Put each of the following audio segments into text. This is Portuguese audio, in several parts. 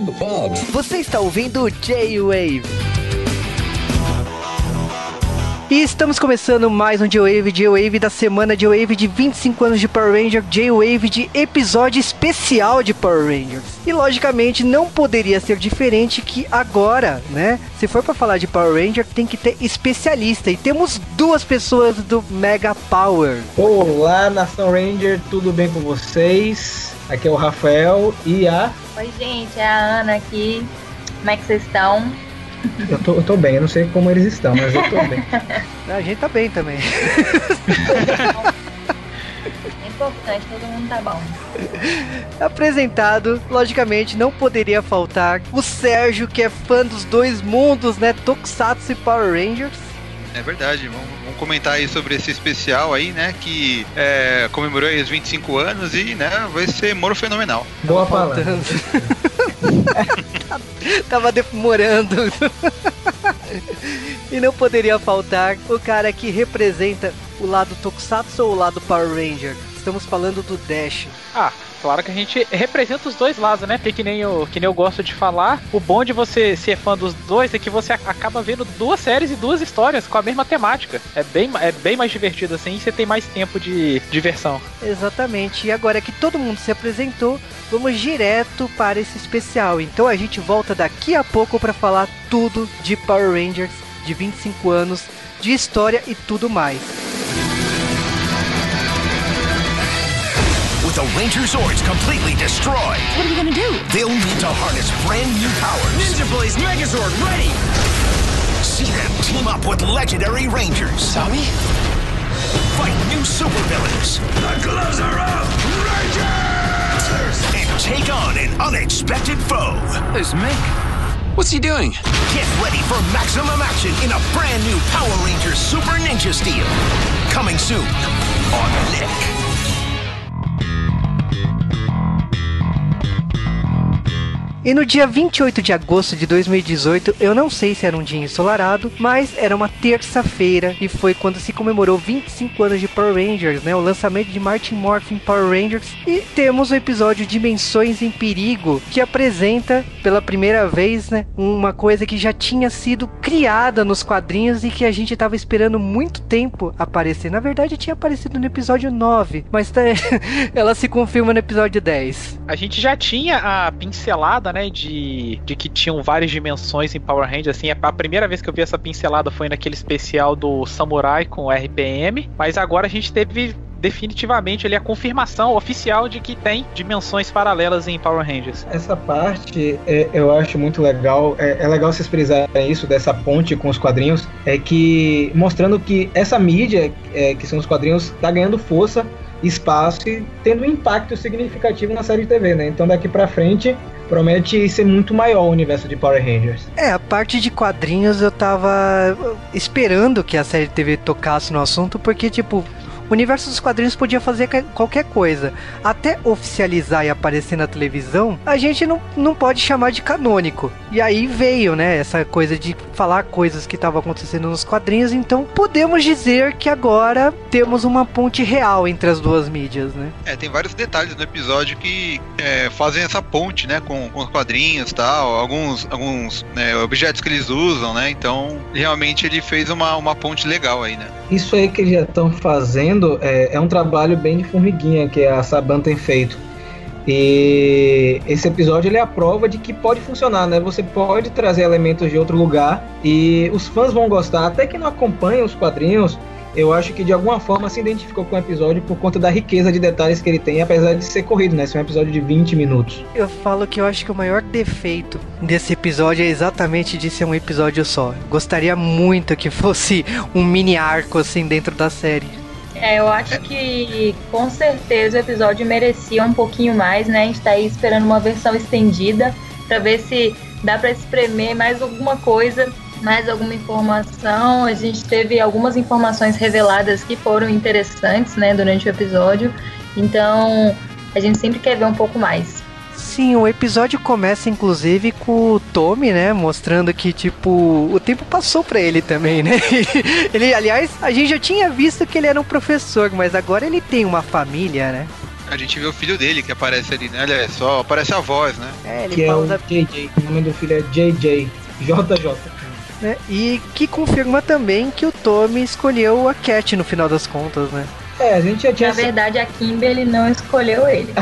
Bob. Bob. Você está ouvindo o J-Wave. E estamos começando mais um J-Wave, J-Wave da semana, J-Wave de 25 anos de Power Ranger, J-Wave de episódio especial de Power Rangers. E logicamente não poderia ser diferente que agora, né? Se for para falar de Power Ranger, tem que ter especialista. E temos duas pessoas do Mega Power. Olá, Nação Ranger, tudo bem com vocês? Aqui é o Rafael e a. Oi, gente, é a Ana aqui. Como é que vocês estão? Eu tô, eu tô bem, eu não sei como eles estão, mas eu tô bem. A gente tá bem também. É importante, todo mundo tá bom. Apresentado, logicamente, não poderia faltar o Sérgio, que é fã dos dois mundos, né? Tokusatsu e Power Rangers. É verdade, vamos, vamos comentar aí sobre esse especial aí, né? Que é, comemorou aí os 25 anos e, né, vai ser moro fenomenal. Boa palavra. Tava demorando. e não poderia faltar o cara que representa o lado Tokusatsu ou o lado Power Ranger. Estamos falando do Dash. Ah, claro que a gente representa os dois lados, né? Porque que nem eu, que nem eu gosto de falar, o bom de você ser fã dos dois é que você acaba vendo duas séries e duas histórias com a mesma temática. É bem, é bem mais divertido assim e você tem mais tempo de diversão. Exatamente. E agora que todo mundo se apresentou, vamos direto para esse especial. Então a gente volta daqui a pouco para falar tudo de Power Rangers de 25 anos, de história e tudo mais. Ranger Zords completely destroyed, What are we gonna do? they'll need to harness brand new powers. Ninja Blaze Megazord ready! See them team up with legendary Rangers. Tommy? Fight new supervillains. The gloves are up! Rangers! And take on an unexpected foe. There's Mick. What's he doing? Get ready for maximum action in a brand new Power Rangers Super Ninja Steel. Coming soon on Nick. E no dia 28 de agosto de 2018, eu não sei se era um dia ensolarado, mas era uma terça-feira e foi quando se comemorou 25 anos de Power Rangers, né? O lançamento de Martin Morphin Power Rangers. E temos o episódio Dimensões em Perigo, que apresenta pela primeira vez, né, uma coisa que já tinha sido criada nos quadrinhos e que a gente estava esperando muito tempo aparecer. Na verdade, tinha aparecido no episódio 9, mas tá- ela se confirma no episódio 10. A gente já tinha a pincelada, né, de, de que tinham várias dimensões em Power Rangers, assim, a primeira vez que eu vi essa pincelada foi naquele especial do Samurai com RPM, mas agora a gente teve definitivamente a confirmação oficial de que tem dimensões paralelas em Power Rangers. Essa parte é, eu acho muito legal. É, é legal vocês frisarem isso dessa ponte com os quadrinhos. É que mostrando que essa mídia, é, que são os quadrinhos, tá ganhando força, espaço e tendo um impacto significativo na série de TV, né? Então daqui pra frente promete ser muito maior o universo de Power Rangers. É, a parte de quadrinhos eu tava esperando que a série de TV tocasse no assunto, porque, tipo, o universo dos quadrinhos podia fazer qualquer coisa. Até oficializar e aparecer na televisão, a gente não, não pode chamar de canônico. E aí veio, né, essa coisa de falar coisas que estavam acontecendo nos quadrinhos, então podemos dizer que agora temos uma ponte real entre as duas mídias, né? É, tem vários detalhes no episódio que é, fazem essa ponte, né, com, com os quadrinhos e tal, alguns, alguns né, objetos que eles usam, né, então realmente ele fez uma, uma ponte legal aí, né. Isso aí que eles já estão fazendo é, é um trabalho bem de formiguinha que a Saban tem feito. E esse episódio ele é a prova de que pode funcionar, né? Você pode trazer elementos de outro lugar e os fãs vão gostar, até que não acompanham os quadrinhos. Eu acho que de alguma forma se identificou com o episódio por conta da riqueza de detalhes que ele tem, apesar de ser corrido, né? Esse é um episódio de 20 minutos. Eu falo que eu acho que o maior defeito desse episódio é exatamente de ser um episódio só. Gostaria muito que fosse um mini arco assim dentro da série. É, eu acho que com certeza o episódio merecia um pouquinho mais, né? A gente tá aí esperando uma versão estendida pra ver se dá pra espremer mais alguma coisa, mais alguma informação. A gente teve algumas informações reveladas que foram interessantes, né, durante o episódio. Então, a gente sempre quer ver um pouco mais. Sim, o episódio começa inclusive com o Tommy, né, mostrando que tipo o tempo passou pra ele também, né? Ele, aliás, a gente já tinha visto que ele era um professor, mas agora ele tem uma família, né? A gente vê o filho dele que aparece ali, né? Olha só, aparece a voz, né? É, ele Que é fala o da JJ. O nome do filho é JJ. JJ. né? E que confirma também que o Tommy escolheu a Cat no final das contas, né? É, a gente já tinha. Na verdade, a Kimberly não escolheu ele.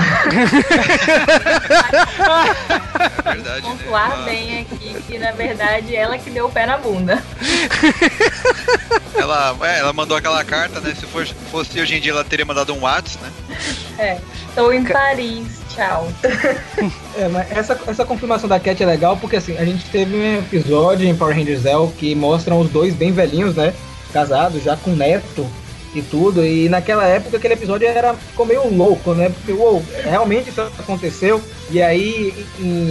Verdade, né? Pontuar Ela- bem aqui que, na verdade, ela que deu o pé na bunda. Ela, é, ela mandou aquela carta, né? Se fosse, fosse hoje em dia, ela teria mandado um WhatsApp, né? É. Tô em Paris, tchau. É, mas essa, essa confirmação da Cat é legal porque assim, a gente teve um episódio em Power Rangers Zell que mostram os dois bem velhinhos, né? Casados, já com neto e tudo. E naquela época aquele episódio era, ficou meio louco, né? Porque, uou, realmente isso aconteceu. E aí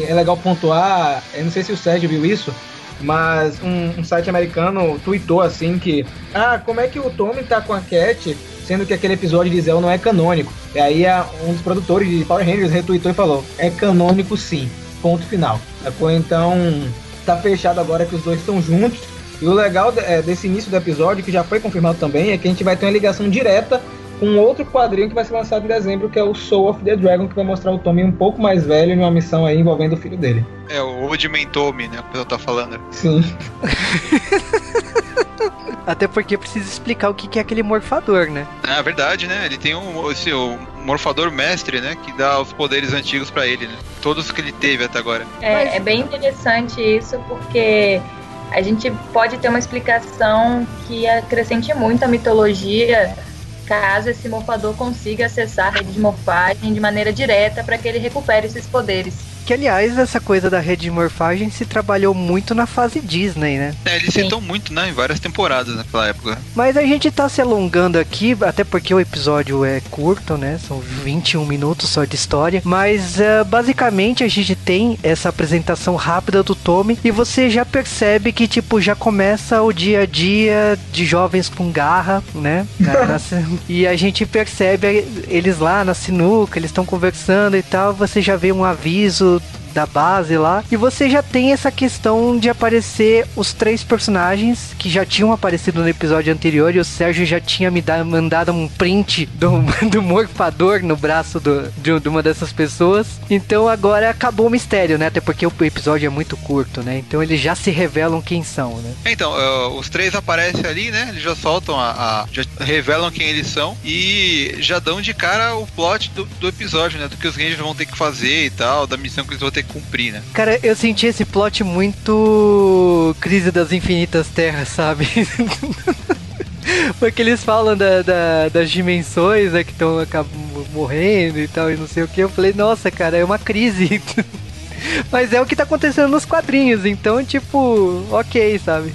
é legal pontuar, eu não sei se o Sérgio viu isso, mas um, um site americano tweetou assim que Ah, como é que o Tommy tá com a Cat, sendo que aquele episódio de Zell não é canônico? E aí um dos produtores de Power Rangers retweetou e falou, é canônico sim, ponto final. Então tá fechado agora que os dois estão juntos. E o legal de- é, desse início do episódio, que já foi confirmado também, é que a gente vai ter uma ligação direta com outro quadrinho que vai ser lançado em dezembro, que é o Soul of the Dragon, que vai mostrar o Tommy um pouco mais velho em uma missão aí envolvendo o filho dele. É, o Old Mentome, né? O pessoal tá falando. Sim. Até porque precisa explicar o que é aquele morfador, né? É verdade, né? Ele tem um, esse, o morfador mestre, né? Que dá os poderes antigos pra ele, né? Todos que ele teve até agora. É, é bem interessante isso, porque a gente pode ter uma explicação que acrescente muito a mitologia caso esse morfador consiga acessar a rede de morfagem de maneira direta para que ele recupere esses poderes. Que aliás, essa coisa da rede de morfagem se trabalhou muito na fase Disney, né? É, eles Sim. citam muito, né? Em várias temporadas naquela época. Mas a gente tá se alongando aqui, até porque o episódio é curto, né? São 21 minutos só de história. Mas eh, basicamente a gente tem essa apresentação rápida do Tommy e você já percebe que, tipo, já começa o dia a dia de jovens com garra, né? E a gente percebe eles lá na sinuca, eles estão conversando e tal. Você já vê um aviso da base lá. E você já tem essa questão de aparecer os três personagens que já tinham aparecido no episódio anterior. E o Sérgio já tinha me dado, mandado um print do, do morfador no braço do, de, de uma dessas pessoas. Então agora acabou o mistério, né? Até porque o episódio é muito curto, né? Então eles já se revelam quem são, né? Então, é, os três aparecem ali, né? Eles já soltam a, a- já revelam quem eles são e já dão de cara o plot do, do episódio, né? Do que os Rangers vão ter que fazer e tal, da missão que eles vão ter que cumprir, né? Cara, eu senti esse plot muito Crise das Infinitas Terras, sabe? Porque eles falam da, da- das dimensões, né, que estão morrendo e tal, e não sei o que. Eu falei, nossa, cara, é uma crise. Mas é o que tá acontecendo nos quadrinhos, então, tipo, ok, sabe?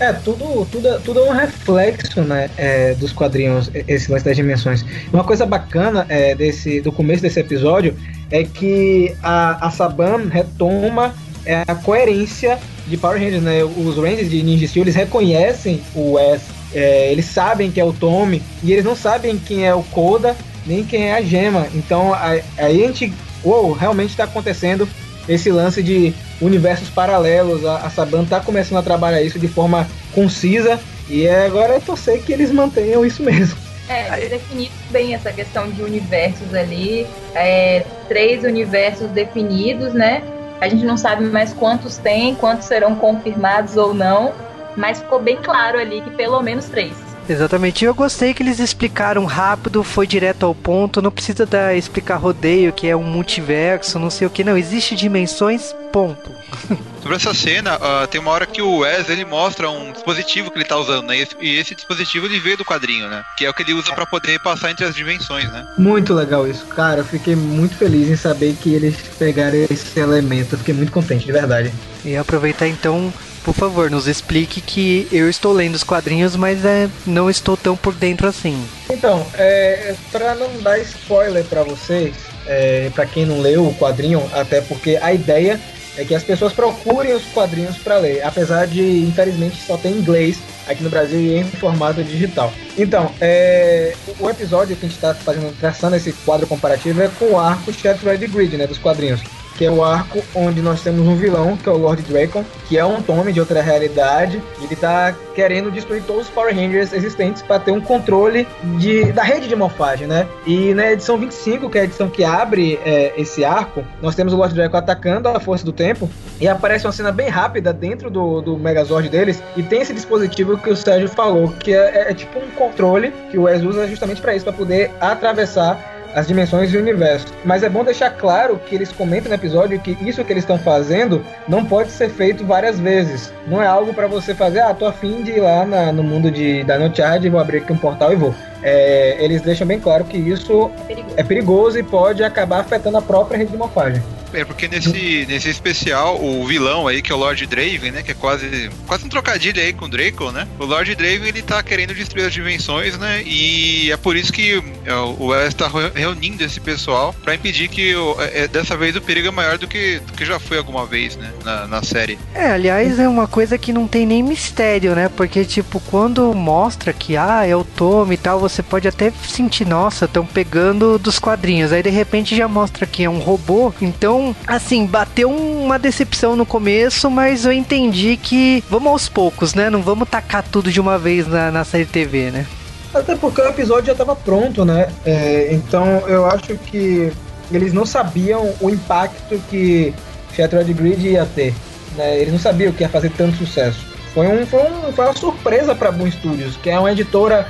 É, tudo, tudo, tudo é um reflexo, né, é, dos quadrinhos, e- esse lance das dimensões. Uma coisa bacana é, desse, do começo desse episódio é que a, a Saban retoma é, a coerência de Power Rangers, né? Os Rangers de Ninja Steel, eles reconhecem o Wes, é, eles sabem que é o Tommy, e eles não sabem quem é o Koda, nem quem é a Gema. Então, aí a gente, uou, realmente está acontecendo esse lance de universos paralelos. A, a Saban tá começando a trabalhar isso de forma concisa e agora é torcer que eles mantenham isso mesmo. É, definiram bem essa questão de universos ali. é, três universos definidos, né? A gente não sabe mais quantos tem, quantos serão confirmados ou não, mas ficou bem claro ali que pelo menos três. Exatamente. Eu gostei que eles explicaram rápido, foi direto ao ponto, não precisa dar, explicar rodeio, que é um multiverso, não sei o que, não. Existe dimensões, ponto. Sobre essa cena, ah, tem uma hora que o Wes ele mostra um dispositivo que ele tá usando, né? E esse- E esse dispositivo ele veio do quadrinho, né? Que é o que ele usa pra poder passar entre as dimensões, né? Muito legal isso, cara. Eu fiquei muito feliz em saber que eles pegaram esse elemento. Eu fiquei muito contente, de verdade. E aproveitar então, por favor, nos explique que eu estou lendo os quadrinhos, mas é, não estou tão por dentro assim. Então, é, para não dar spoiler pra vocês, é, para quem não leu o quadrinho, até porque a ideia é que as pessoas procurem os quadrinhos para ler, apesar de, infelizmente, só tem em inglês aqui no Brasil e em formato digital. Então, é, o episódio que a gente está fazendo, traçando esse quadro comparativo é com o arco Shattered Grid, né, dos quadrinhos. Que é o arco onde nós temos um vilão, que é o Lord Dracon, que é um Tommy de outra realidade. Ele tá querendo destruir todos os Power Rangers existentes para ter um controle de, da rede de morfagem, né? E na edição 25, que é a edição que abre é, esse arco, nós temos o Lord Dracon atacando a força do tempo e aparece uma cena bem rápida dentro do, do Megazord deles e tem esse dispositivo que o Sérgio falou, que é, é, é tipo um controle que o Wes usa justamente para isso, para poder atravessar as dimensões e o universo. Mas é bom deixar claro que eles comentam no episódio que isso que eles estão fazendo não pode ser feito várias vezes. Não é algo para você fazer, ah, tô afim de ir lá na, no mundo de Dino Charge, vou abrir aqui um portal e vou. É, eles deixam bem claro que isso é perigoso. é perigoso e pode acabar afetando a própria rede de morfagem. É, porque nesse, nesse especial, o vilão aí, que é o Lord Draven, né? Que é quase, quase um trocadilho aí com o Draco, né? O Lord Draven, ele tá querendo destruir as dimensões, né? E é por isso que é, o Wes tá reunindo esse pessoal para impedir que é, dessa vez o perigo é maior do que, do que já foi alguma vez, né? Na, na série. É, aliás, é uma coisa que não tem nem mistério, né? Porque, tipo, quando mostra que, ah, é o Tom e tal, você pode até sentir, nossa, estão pegando dos quadrinhos. Aí, de repente, já mostra que é um robô. Então, assim, bateu uma decepção no começo, mas eu entendi que vamos aos poucos, né? Não vamos tacar tudo de uma vez na, na série TV, né? Até porque o episódio já estava pronto, né? É, então eu acho que eles não sabiam o impacto que Shattered Grid ia ter. Né? Eles não sabiam que ia fazer tanto sucesso. Foi, um, foi, um, foi uma surpresa para Boom Studios, que é uma editora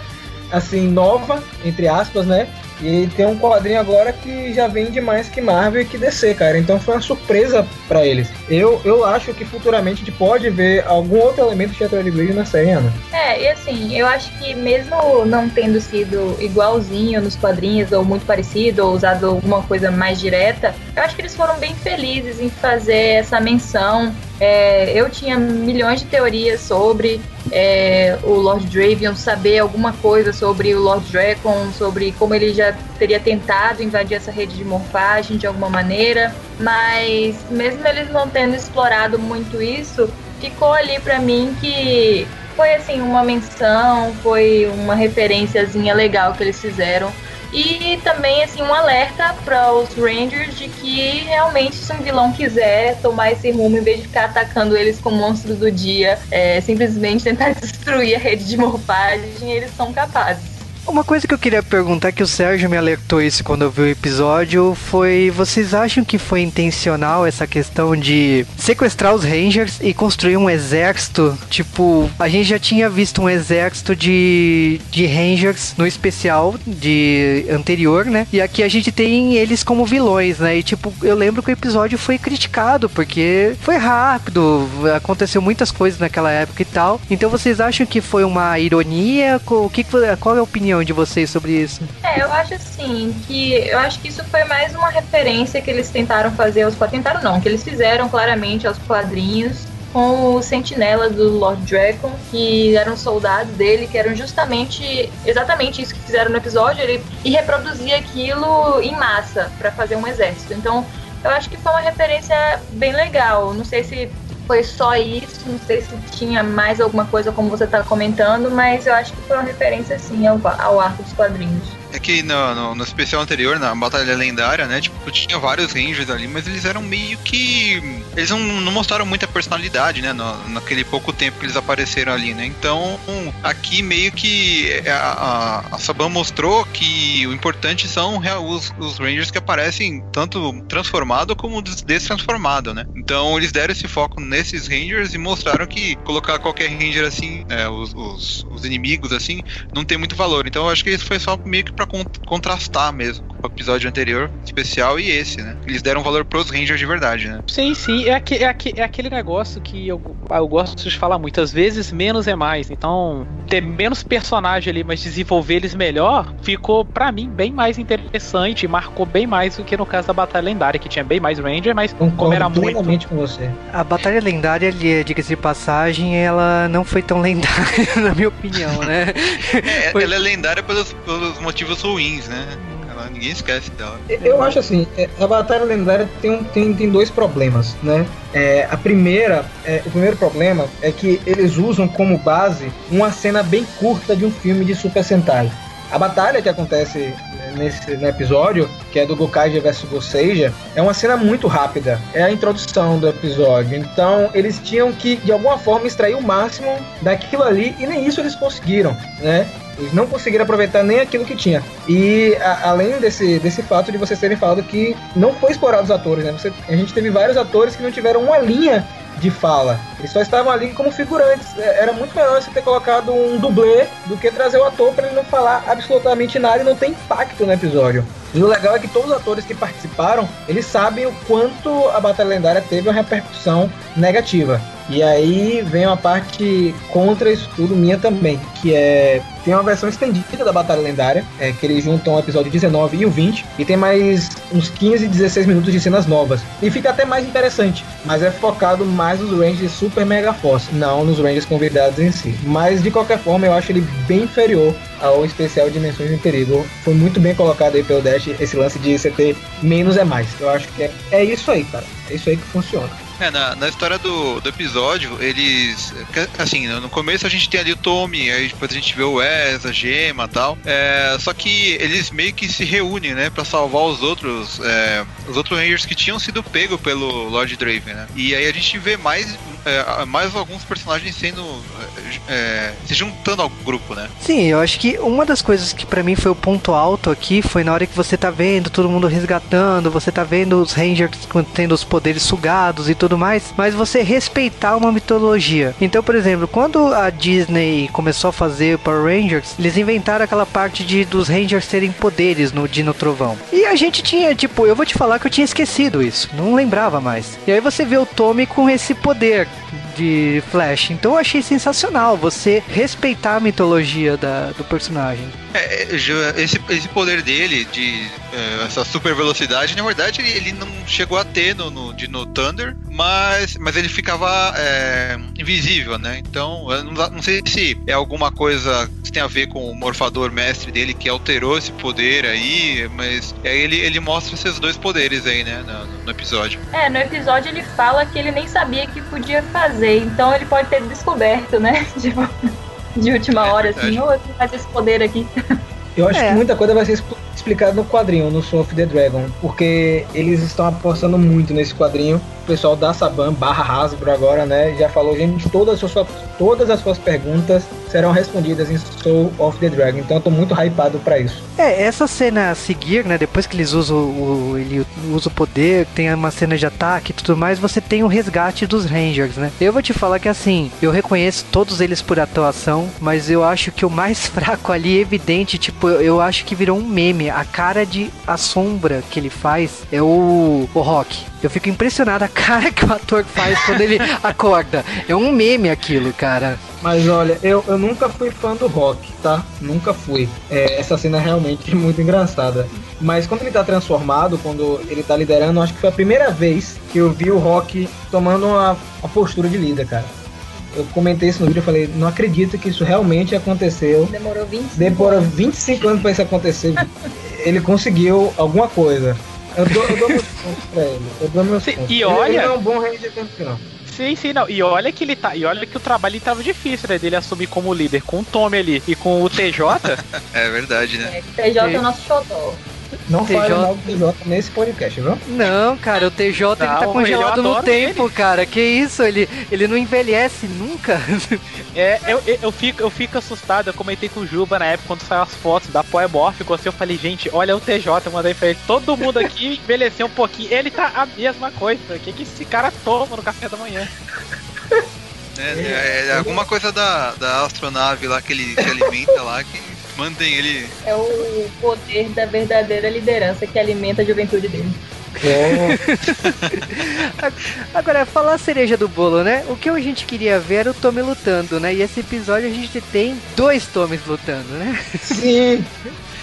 assim nova, entre aspas, né? E tem um quadrinho agora que já vende mais que Marvel e que DC, cara. Então foi uma surpresa para eles. Eu, eu acho que futuramente a gente pode ver algum outro elemento de Shattered Grid na série, Ana. É, e assim, eu acho que mesmo não tendo sido igualzinho nos quadrinhos, ou muito parecido, ou usado alguma coisa mais direta, eu acho que eles foram bem felizes em fazer essa menção é, eu tinha milhões de teorias sobre é, o Lord Dravion, saber alguma coisa sobre o Lord Dracon, sobre como ele já teria tentado invadir essa rede de morfagem de alguma maneira, mas mesmo eles não tendo explorado muito isso, ficou ali para mim que foi assim uma menção, foi uma referenciazinha legal que eles fizeram e também, assim, um alerta para os Rangers de que realmente, se um vilão quiser tomar esse rumo, em vez de ficar atacando eles com monstros do dia, é, simplesmente tentar destruir a rede de morfagem, eles são capazes. Uma coisa que eu queria perguntar, que o Sérgio me alertou isso quando eu vi o episódio, foi: vocês acham que foi intencional essa questão de sequestrar os Rangers e construir um exército? Tipo, a gente já tinha visto um exército de, de Rangers no especial de anterior, né? E aqui a gente tem eles como vilões, né? E tipo, eu lembro que o episódio foi criticado porque foi rápido, aconteceu muitas coisas naquela época e tal. Então vocês acham que foi uma ironia? O que, qual é a opinião? Opinião de vocês sobre isso? É, eu acho assim que eu acho que isso foi mais uma referência que eles tentaram fazer aos tentaram não, que eles fizeram claramente aos quadrinhos com os sentinelas do Lord Dragon, que eram soldados dele, que eram justamente exatamente isso que fizeram no episódio, ele e reproduzir aquilo em massa para fazer um exército. Então, eu acho que foi uma referência bem legal. Não sei se foi só isso, não sei se tinha mais alguma coisa como você está comentando, mas eu acho que foi uma referência sim ao, ao arco dos quadrinhos. É que no, no, no, especial anterior, na Batalha Lendária, né? Tipo, tinha vários Rangers ali, mas eles eram meio que. Eles não, não mostraram muita personalidade, né? No, naquele pouco tempo que eles apareceram ali, né? Então, aqui meio que é, a, a, a Saban mostrou que o importante são os, os Rangers que aparecem tanto transformado como destransformado, né? Então, eles deram esse foco nesses Rangers e mostraram que colocar qualquer Ranger assim, é, os, os, os inimigos assim, não tem muito valor. Então, eu acho que isso foi só meio que pra para contrastar mesmo com o episódio anterior, especial, e esse, né? Eles deram valor pros Rangers de verdade, né? Sim, sim. É, aqu é, aqu é aquele negócio que eu, eu gosto de falar muitas vezes, menos é mais. Então, ter menos personagem ali, mas desenvolver eles melhor, ficou para mim bem mais interessante, marcou bem mais do que no caso da Batalha Lendária, que tinha bem mais Ranger, mas Concordo como era muito. com você. A Batalha Lendária, diga-se de passagem, ela não foi tão lendária, na minha opinião, né? É, foi... Ela é lendária pelos, pelos motivos ruins, né? Ela, ninguém esquece dela. Eu acho assim, é, a Batalha Lendária tem, tem, tem dois problemas, né? É, a primeira, é, o primeiro problema é que eles usam como base uma cena bem curta de um filme de Super Sentai. A batalha que acontece nesse no episódio, que é do Gokaija versus Goseija, é uma cena muito rápida. É a introdução do episódio. Então, eles tinham que, de alguma forma, extrair o máximo daquilo ali, e nem isso eles conseguiram, né? Eles não conseguiram aproveitar nem aquilo que tinha. E a, além desse, desse fato de vocês terem falado que não foi explorado os atores, né? Você, a gente teve vários atores que não tiveram uma linha de fala. Eles só estavam ali como figurantes. É, Era muito melhor você ter colocado um dublê do que trazer o ator para ele não falar absolutamente nada e não ter impacto no episódio. E o legal é que todos os atores que participaram, eles sabem o quanto a Batalha Lendária teve uma repercussão negativa. E aí vem uma parte contra isso tudo minha também, que é tem uma versão estendida da Batalha Lendária, é, que eles juntam o episódio 19 e o 20, e tem mais uns 15, 16 minutos de cenas novas. E fica até mais interessante, mas é focado mais nos Rangers Super Mega Force, não nos Rangers convidados em si. Mas de qualquer forma, eu acho ele bem inferior ao especial Dimensões em Perigo. Foi muito bem colocado aí pelo Dash esse lance de você ter menos é mais. Eu acho que é, é isso aí, cara. É isso aí que funciona. É, na, na história do, do episódio, eles. Assim, no começo a gente tem ali o Tommy, aí depois a gente vê o Wes, a Gema e tal. É, só que eles meio que se reúnem, né, pra salvar os outros. é, os outros Rangers que tinham sido pegos pelo Lord Draven, né? E aí a gente vê mais, é, mais alguns personagens sendo. é, se juntando ao grupo, né? Sim, eu acho que uma das coisas que pra mim foi o ponto alto aqui foi na hora que você tá vendo todo mundo resgatando, você tá vendo os Rangers tendo os poderes sugados e tudo mais, mas você respeitar uma mitologia. Então, por exemplo, quando a Disney começou a fazer Power Rangers, eles inventaram aquela parte de dos Rangers terem poderes no Dino Trovão. E a gente tinha, tipo, eu vou te falar que eu tinha esquecido isso, não lembrava mais. E aí você vê o Tommy com esse poder de Flash. Então eu achei sensacional você respeitar a mitologia da, do personagem. É, é, esse, esse poder dele, de é, essa super velocidade, na verdade ele, ele não chegou a ter no, no, de- no Thunder, mas, mas ele ficava é, invisível, né? Então, eu não, não sei se é alguma coisa que tem a ver com o morfador mestre dele que alterou esse poder aí, mas aí ele, ele mostra esses dois poderes aí, né, no, no episódio. É, no episódio ele fala que ele nem sabia que podia fazer, então ele pode ter descoberto, né? Tipo, de última É hora, verdade. assim, eu vou fazer esse poder aqui. Eu acho É. que muita coisa vai ser expl- explicada no quadrinho, no Soul of the Dragon, porque eles estão apostando muito nesse quadrinho. O pessoal da Saban barra Hasbro agora, né, já falou, gente, todas as suas, todas as suas perguntas serão respondidas em Soul of the Dragon. Então eu tô muito hypado pra isso. É, essa cena a seguir, né? Depois que eles usam o, ele usa o poder, tem uma cena de ataque e tudo mais, você tem o resgate dos Rangers, né? Eu vou te falar que assim, eu reconheço todos eles por atuação, mas eu acho que o mais fraco ali, evidente, tipo, eu, eu acho que virou um meme. A cara de assombra que ele faz é o, o Rock. Eu fico impressionado a cara que o ator faz quando ele acorda. É um meme aquilo, cara. Mas olha, eu, eu nunca fui fã do Rock, tá? Nunca fui. É, essa cena é realmente muito engraçada. Mas quando ele tá transformado, quando ele tá liderando, acho que foi a primeira vez que eu vi o Rock tomando uma, uma postura de líder, cara. Eu comentei isso no vídeo, eu falei, não acredito que isso realmente aconteceu. Demorou 25 Demorou anos. 25 anos pra isso acontecer. ele conseguiu alguma coisa. Eu dou, eu dou meus pontos pra ele. Eu dou meus Sim, pontos. e Ele- olha- Ele é um bom tempo, não. Sim, sim, não. E olha que ele tá. E olha que o trabalho tava difícil, né? Dele assumir como líder com o Tommy ali e com o TJ. É verdade, né? É, TJ é o nosso xodó. Não TJ. fale mal do TJ nesse podcast, viu? Não, cara, o TJ ele tá Não, congelado no tempo, cara. Que isso? Ele, ele não envelhece nunca. É, eu, eu, eu fico, eu fico assustado. Eu comentei com o Juba na época quando saiu as fotos da Poemorph. Assim, eu falei, gente, olha o TJ. Eu mandei pra ele. Todo mundo aqui envelheceu um pouquinho. Ele tá a mesma coisa. O que, que esse cara toma no café da manhã? É, é- é alguma coisa da, da astronave lá que ele se alimenta lá que mantém ele. É o poder da verdadeira liderança que alimenta a juventude dele. É, Agora, falar a cereja do bolo, né? O que a gente queria ver era o Tommy lutando, né? E esse episódio a gente tem dois Tommys lutando, né? sim.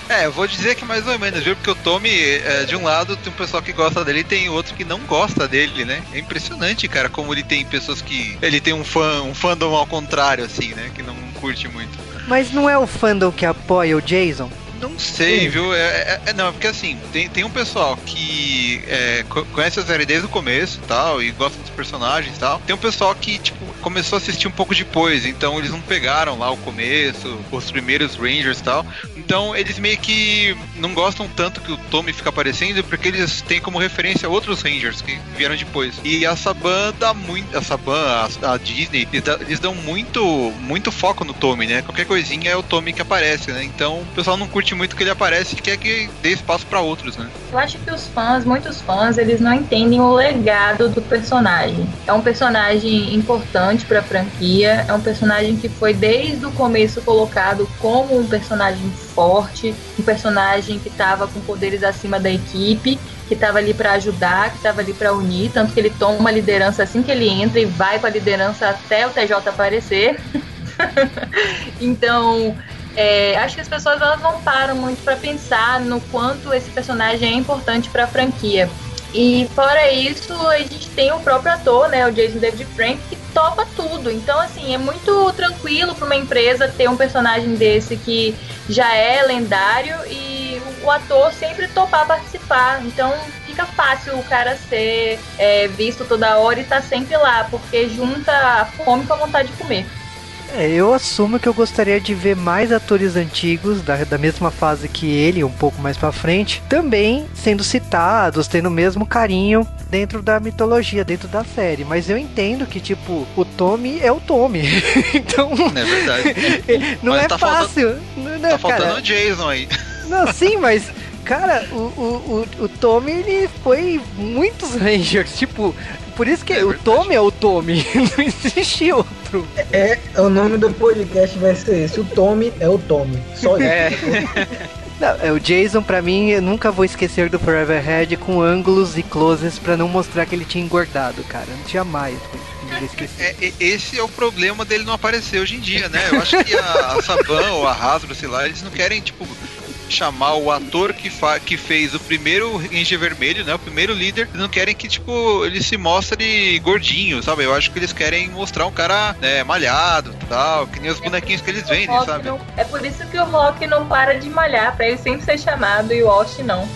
É, eu vou dizer que mais ou menos, viu? Porque o Tommy, é, de um lado, tem um pessoal que gosta dele e tem outro que não gosta dele, né? É impressionante, cara, como ele tem pessoas que. Ele tem um fã, um fandom ao contrário, assim, né? Que não curte muito. Mas não é o fandom que apoia o Jason? Não sei, Sim. viu? É, é- é- não, porque assim, tem, tem um pessoal que é, co- conhece a série desde o começo e tal, e gosta dos personagens e tal. Tem um pessoal que, tipo, começou a assistir um pouco depois, então eles não pegaram lá o começo, os primeiros Rangers e tal. Então eles meio que não gostam tanto que o Tommy fica aparecendo, porque eles têm como referência outros Rangers que vieram depois. E a Saban dá muito. A Saban, a, a Disney, eles, dá- eles dão muito, muito foco no Tommy, né? Qualquer coisinha é o Tommy que aparece, né? Então o pessoal não curte muito que ele aparece e quer que dê espaço pra outros, né? Eu acho que os fãs, muitos fãs, eles não entendem o legado do personagem. É um personagem importante pra franquia, é um personagem que foi desde o começo colocado como um personagem forte, um personagem que estava com poderes acima da equipe, que estava ali pra ajudar, que estava ali pra unir, tanto que ele toma uma liderança assim que ele entra e vai pra liderança até o TJ aparecer. então, é, acho que as pessoas elas não param muito pra pensar no quanto esse personagem é importante pra franquia. E fora isso, a gente tem o próprio ator, né, o Jason David Frank, que topa tudo. Então, assim, é muito tranquilo pra uma empresa ter um personagem desse que já é lendário e o ator sempre topar participar. Então, fica fácil o cara ser é, visto toda hora e tá sempre lá, porque junta a fome com a vontade de comer. É, eu assumo que eu gostaria de ver mais atores antigos da, da mesma fase que ele, um pouco mais pra frente, também sendo citados, tendo o mesmo carinho dentro da mitologia, dentro da série. Mas eu entendo que, tipo, o Tommy é o Tommy. então, Não é verdade. não Mas é tá faltando- fácil. Não, não, tá faltando cara, o Jason aí. não, sim, mas. Cara, o, o, o, o Tommy ele foi muitos Rangers, tipo, por isso que É o. Tommy é o Tommy, não existe outro. É, o nome do podcast vai ser esse. O Tommy é o Tommy. Só isso. É, Não, é, o Jason, pra mim, eu nunca vou esquecer do Forever Head com ângulos e closes pra não mostrar que ele tinha engordado, cara. Jamais vou esquecer. É, e- esse é o problema dele não aparecer hoje em dia, né? Eu acho que a, a Saban ou a Hasbro, sei lá, eles não querem, tipo, chamar o ator que, fa que fez o primeiro Ranger Vermelho, né? O primeiro líder. Eles não querem que, tipo, ele se mostre gordinho, sabe? Eu acho que eles querem mostrar um cara né, malhado tal, que nem os bonequinhos que eles vendem, sabe? não- é por isso que o Rock não para de malhar, pra ele sempre ser chamado e o Austin não.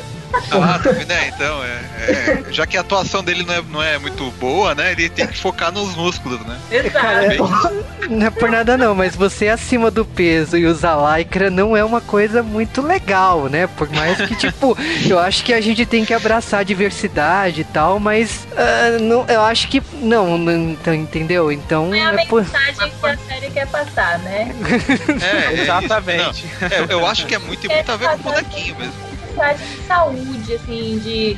Ah, tá vendo? É, então, é, é, já que a atuação dele não é, não é muito boa, né? Ele tem que focar nos músculos, né? Cara, Exato. não é por nada não, mas você acima do peso e usar lycra não é uma coisa muito legal, né? Por mais que, tipo, eu acho que a gente tem que abraçar a diversidade e tal, mas ah, não, eu acho que não, não então, entendeu? Então é a é por... mensagem que a série quer passar, né? É, é exatamente. Não, é, eu acho que é muito, tem muito a ver com o bonequinho mesmo. Mensagem de saúde, assim, de,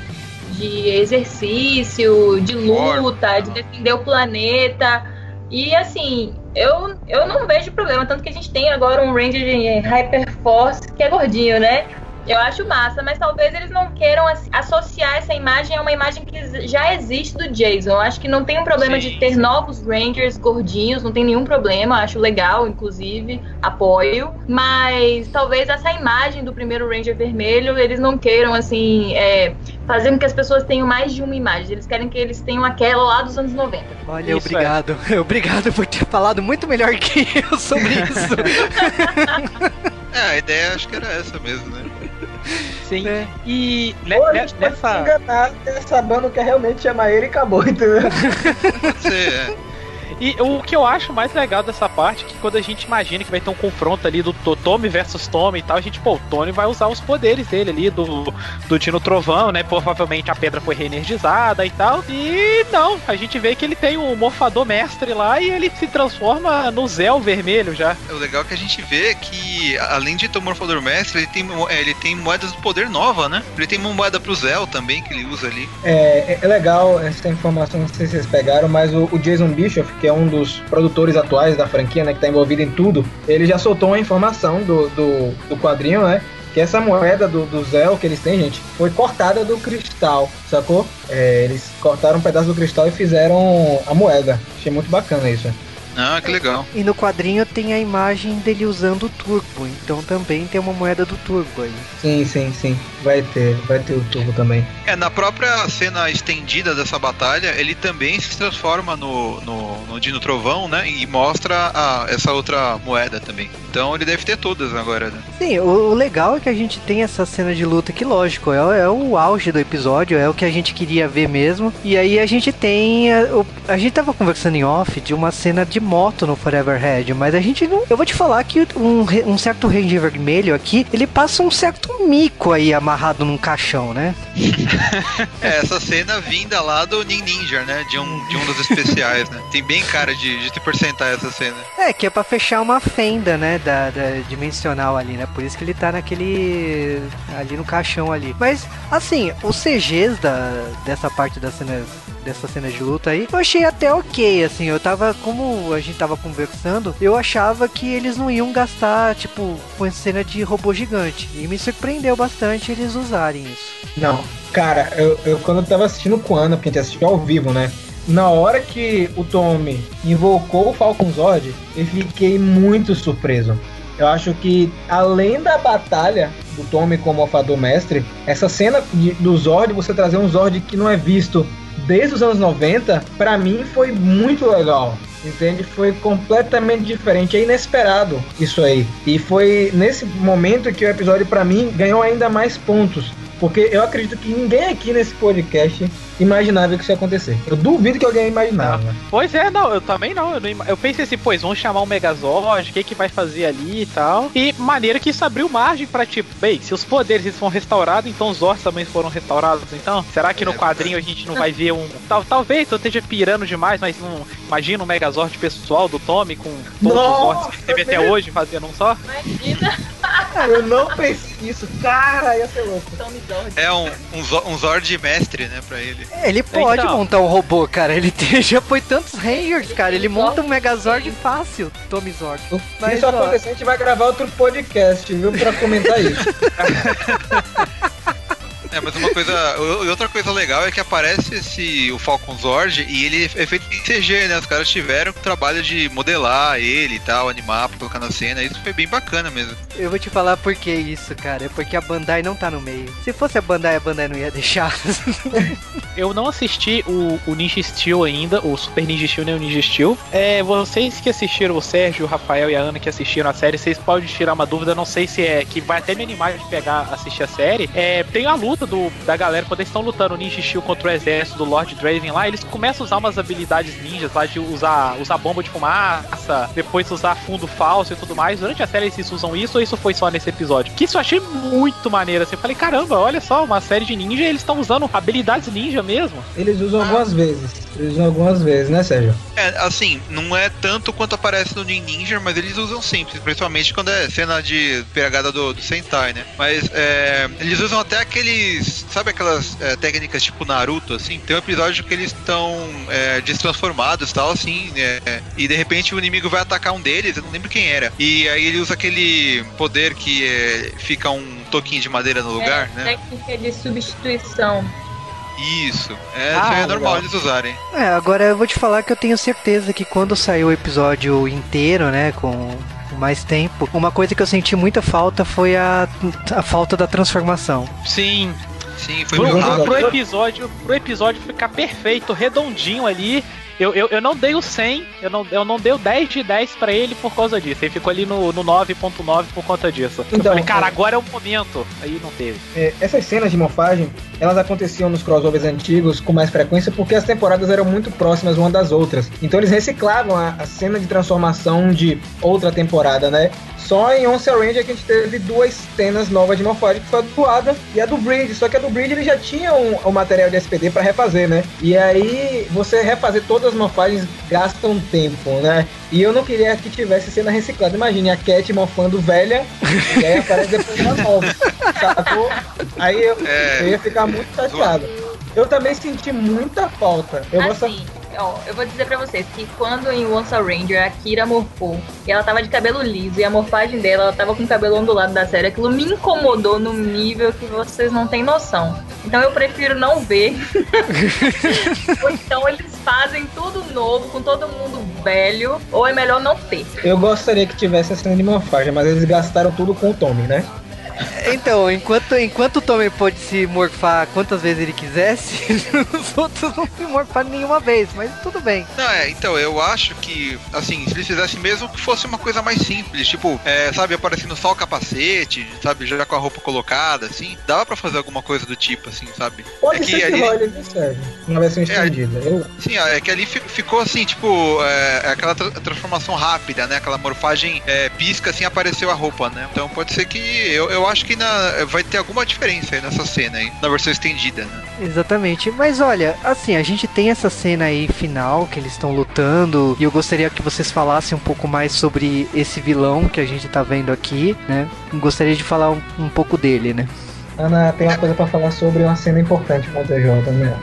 de exercício, de luta, de defender o planeta. E assim, eu, eu não vejo problema, tanto que a gente tem agora um Ranger de Hyperforce que é gordinho, né? Eu acho massa, mas talvez eles não queiram associar essa imagem a uma imagem que já existe do Jason. Eu acho que não tem um problema Sim, de ter sim. novos Rangers gordinhos, não tem nenhum problema, acho legal, inclusive, apoio. Mas talvez essa imagem do primeiro Ranger vermelho, eles não queiram, assim, é, fazer com que as pessoas tenham mais de uma imagem. Eles querem que eles tenham aquela lá dos anos 90. Olha, Isso, obrigado. Obrigado por ter falado muito melhor que eu sobre isso. É, a ideia acho que era essa mesmo, né? Sim. É. E ne- Ou a ne- gente pode se nessa. enganar essa banda quer realmente chamar ele e acabou, entendeu? Pode ser, é. E o que eu acho mais legal dessa parte é que quando a gente imagina que vai ter um confronto ali do To- Tommy versus Tommy e tal, a gente, pô, o Tony vai usar os poderes dele ali, do, do Dino Trovão, né? Provavelmente a pedra foi reenergizada e tal. E não, a gente vê que ele tem um morfador mestre lá e ele se transforma no Zéu vermelho já. O legal é que a gente vê que, além de ter o Morfador Mestre, ele tem, é, ele tem moedas do poder nova, né? Ele tem uma moeda pro Zell também, que ele usa ali. É, é legal essa informação, não sei se vocês pegaram, mas o, o Jason Bischoff, que é um dos produtores atuais da franquia, né, que tá envolvido em tudo, ele já soltou uma informação do, do, do quadrinho, né? Que essa moeda do, do Zell que eles têm, gente, foi cortada do cristal, sacou? É, eles cortaram um pedaço do cristal e fizeram a moeda. Achei muito bacana isso. Ah, que legal. E no quadrinho tem a imagem dele usando o turbo, então também tem uma moeda do turbo aí. Sim, sim, sim. Vai ter, vai ter o turbo também. É, na própria cena estendida dessa batalha, ele também se transforma no, no, no Dino Trovão, né? E mostra a, essa outra moeda também. Então ele deve ter todas agora, né? Sim, o, o legal é que a gente tem essa cena de luta que, lógico, é, é o auge do episódio, é o que a gente queria ver mesmo. E aí a gente tem. A, o- a gente tava conversando em off de uma cena de moto no Forever Head, mas a gente não. Eu vou te falar que um, um certo Ranger vermelho aqui, ele passa um certo mico aí amarrado num caixão, né? É, essa cena vinda lá do Nin Ninja, né? De um, de um dos especiais, né? Tem bem cara de, de te porcentar essa cena. É, que é pra fechar uma fenda, né, da, da dimensional ali, né? Por isso que ele tá naquele. ali no caixão ali. Mas, assim, os CGs da, dessa parte da cena. Dessa cena de luta aí, eu achei até ok, assim, eu tava, como a gente tava conversando, eu achava que eles não iam gastar, tipo, com cena de robô gigante. E me surpreendeu bastante eles usarem isso. Não, cara, eu, eu quando eu tava assistindo com a Ana, porque a gente assistiu ao vivo, né? Na hora que o Tommy invocou o Falcon Zord, eu fiquei muito surpreso. Eu acho que, além da batalha do Tommy como alfador mestre, essa cena de- do Zord, você trazer um Zord que não é visto desde os anos 90, pra mim foi muito legal. Entende? Foi completamente diferente, é inesperado isso aí. E foi nesse momento que o episódio, pra mim, ganhou ainda mais pontos. Porque eu acredito que ninguém aqui nesse podcast imaginava que isso ia acontecer. Eu duvido que alguém imaginava. Pois é, não, eu também não. Eu, não ima- eu pensei assim, pois, vamos chamar o Megazord, o que que vai fazer ali e tal. E maneira que isso abriu margem pra tipo, bem, se os poderes eles foram restaurados, então os Zords também foram restaurados, então? Será que no quadrinho a gente não vai ver um. Tal, talvez eu esteja pirando demais, mas não. Imagina um Megazord pessoal do Tommy com todos os Zords que teve até Nossa, hoje fazendo um só? Imagina, Eu não pensei nisso. Cara, ia ser louco. É um, um, um Zord mestre, né, pra ele. É, Ele pode Então. montar um robô, cara. Ele tem- já foi tantos Rangers, cara. Ele monta um Megazord fácil, Tommy Zord. Se Mas, isso ó, acontecer, a gente vai gravar outro podcast, viu? Pra comentar isso. É, mas uma coisa. e Outra coisa legal é que aparece esse o Falcon Zord e ele é feito em CG, né? Os caras tiveram o trabalho de modelar ele e tal, animar pra colocar na cena. Isso foi bem bacana mesmo. Eu vou te falar por que isso, cara. É porque a Bandai não tá no meio. Se fosse a Bandai, a Bandai não ia deixar. Eu não assisti o, o Ninja Steel ainda, o Super Ninja Steel nem o Ninja Steel. É, vocês que assistiram, o Sérgio, o Rafael e a Ana que assistiram a série, vocês podem tirar uma dúvida, não sei se é que vai até me animar de pegar, assistir a série. É, tem a luta do, da galera, quando eles estão lutando o Ninja Steel contra o exército do Lord Draven lá, eles começam a usar umas habilidades ninjas lá de usar, usar bomba de fumaça, depois usar fundo falso e tudo mais. Durante a série eles usam isso ou isso foi só nesse episódio? Que isso eu achei muito maneiro. Assim, eu falei, caramba, olha só, uma série de ninja e eles estão usando habilidades ninja mesmo. Eles usam algumas vezes. Eles usam algumas vezes, né, Sérgio? É, assim, não é tanto quanto aparece no Nin Ninja, mas eles usam sempre, principalmente quando é cena de pegada do, do Sentai, né? Mas é, eles usam até aqueles. Sabe aquelas é, técnicas tipo Naruto, assim? Tem um episódio que eles estão é, destransformados e tal, assim, é, e de repente o inimigo vai atacar um deles, eu não lembro quem era. E aí ele usa aquele poder que é, fica um toquinho de madeira no lugar, é, né? Técnica de substituição. Isso. É, Ah, é normal legal. eles usarem. é, agora eu vou te falar que eu tenho certeza que quando sair o episódio inteiro, né, com mais tempo, uma coisa que eu senti muita falta foi a, a falta da transformação. Sim, Sim, foi pro, pro episódio, pro episódio ficar perfeito, redondinho ali. Eu, eu, eu não dei o 100, eu não, eu não dei o 10 de 10 pra ele por causa disso. Ele ficou ali no, no 9.9 por conta disso. eu Então, falei, cara, é- agora é o momento. Aí não teve. É, essas cenas de morfagem, elas aconteciam nos crossovers antigos com mais frequência porque as temporadas eram muito próximas uma das outras. Então eles reciclavam a, a cena de transformação de outra temporada, né? Só em Once Ranger que a gente teve duas cenas novas de morfagem, que foi a do Ada e a do Bridge. Só que a do Bridge ele já tinha um, o material de SPD pra refazer, né? E aí você refazer todas as morfagens gasta um tempo, né? E eu não queria que tivesse cena reciclada. Imagine a Cat morfando velha e aí aparece depois uma nova. Sacou? Aí eu, É. eu ia ficar muito chateado. Eu também senti muita falta. Eu Assim, ó, eu vou dizer pra vocês que quando em Once a Ranger a Kira morfou, e ela tava de cabelo liso, e a morfagem dela, ela tava com o cabelo ondulado da série, aquilo me incomodou num nível que vocês não têm noção. Então eu prefiro não ver. ou então eles fazem tudo novo, com todo mundo velho, ou é melhor não ter. Eu gostaria que tivesse essa cena de morfagem, mas eles gastaram tudo com o Tommy, né? Então, enquanto, enquanto o Tommy pode se morfar quantas vezes ele quisesse, os outros não se morfaram nenhuma vez, mas tudo bem. Não, é, então, eu acho que, assim, se eles fizessem mesmo que fosse uma coisa mais simples, tipo, é, sabe, aparecendo só o capacete, sabe, já com a roupa colocada, assim, dava pra fazer alguma coisa do tipo, assim, sabe? Pode é ser que ali, role, não serve. Uma versão estendida. Eu, sim, é que ali fi- ficou assim, tipo, é, aquela tra- transformação rápida, né? Aquela morfagem é, pisca, assim, apareceu a roupa, né? Então pode ser que, eu, eu acho que na, vai ter alguma diferença aí nessa cena aí, na versão estendida, né? Exatamente. Mas olha, assim, a gente tem essa cena aí final que eles estão lutando e eu gostaria que vocês falassem um pouco mais sobre esse vilão que a gente tá vendo aqui, né? Gostaria de falar um, um pouco dele, né? Ana tem uma coisa pra falar sobre uma cena importante com o TJ, né?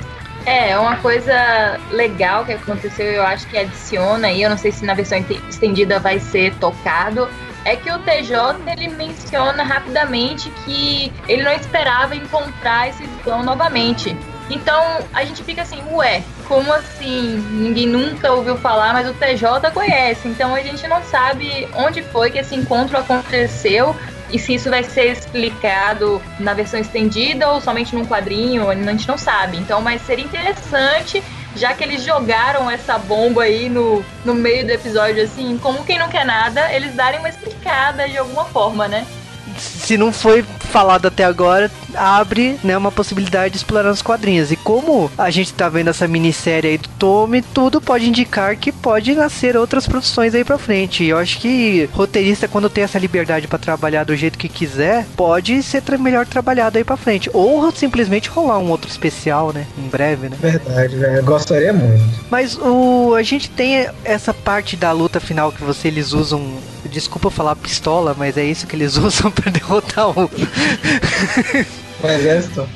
É, uma coisa legal que aconteceu, eu acho que adiciona aí, eu não sei se na versão estendida vai ser tocado, é que o TJ ele menciona rapidamente que ele não esperava encontrar esse vilão novamente. Então a gente fica assim, ué, como assim? Ninguém nunca ouviu falar, mas o TJ conhece. Então a gente não sabe onde foi que esse encontro aconteceu e se isso vai ser explicado na versão estendida ou somente num quadrinho, a gente não sabe. Então, mas seria interessante, já que eles jogaram essa bomba aí no, no meio do episódio, assim, como quem não quer nada, eles darem uma explicada de alguma forma, né? Se não foi falado até agora, abre né, uma possibilidade de explorar os quadrinhos. E como a gente tá vendo essa minissérie aí do Tommy, tudo pode indicar que pode nascer outras produções aí pra frente. E eu acho que roteirista, quando tem essa liberdade pra trabalhar do jeito que quiser, pode ser tra- melhor trabalhado aí pra frente. Ou simplesmente rolar um outro especial, né? Em breve, né? Verdade, velho. Eu gostaria muito. Mas o a gente tem essa parte da luta final que você eles usam, desculpa falar pistola, mas é isso que eles usam pra derrotar o O exército.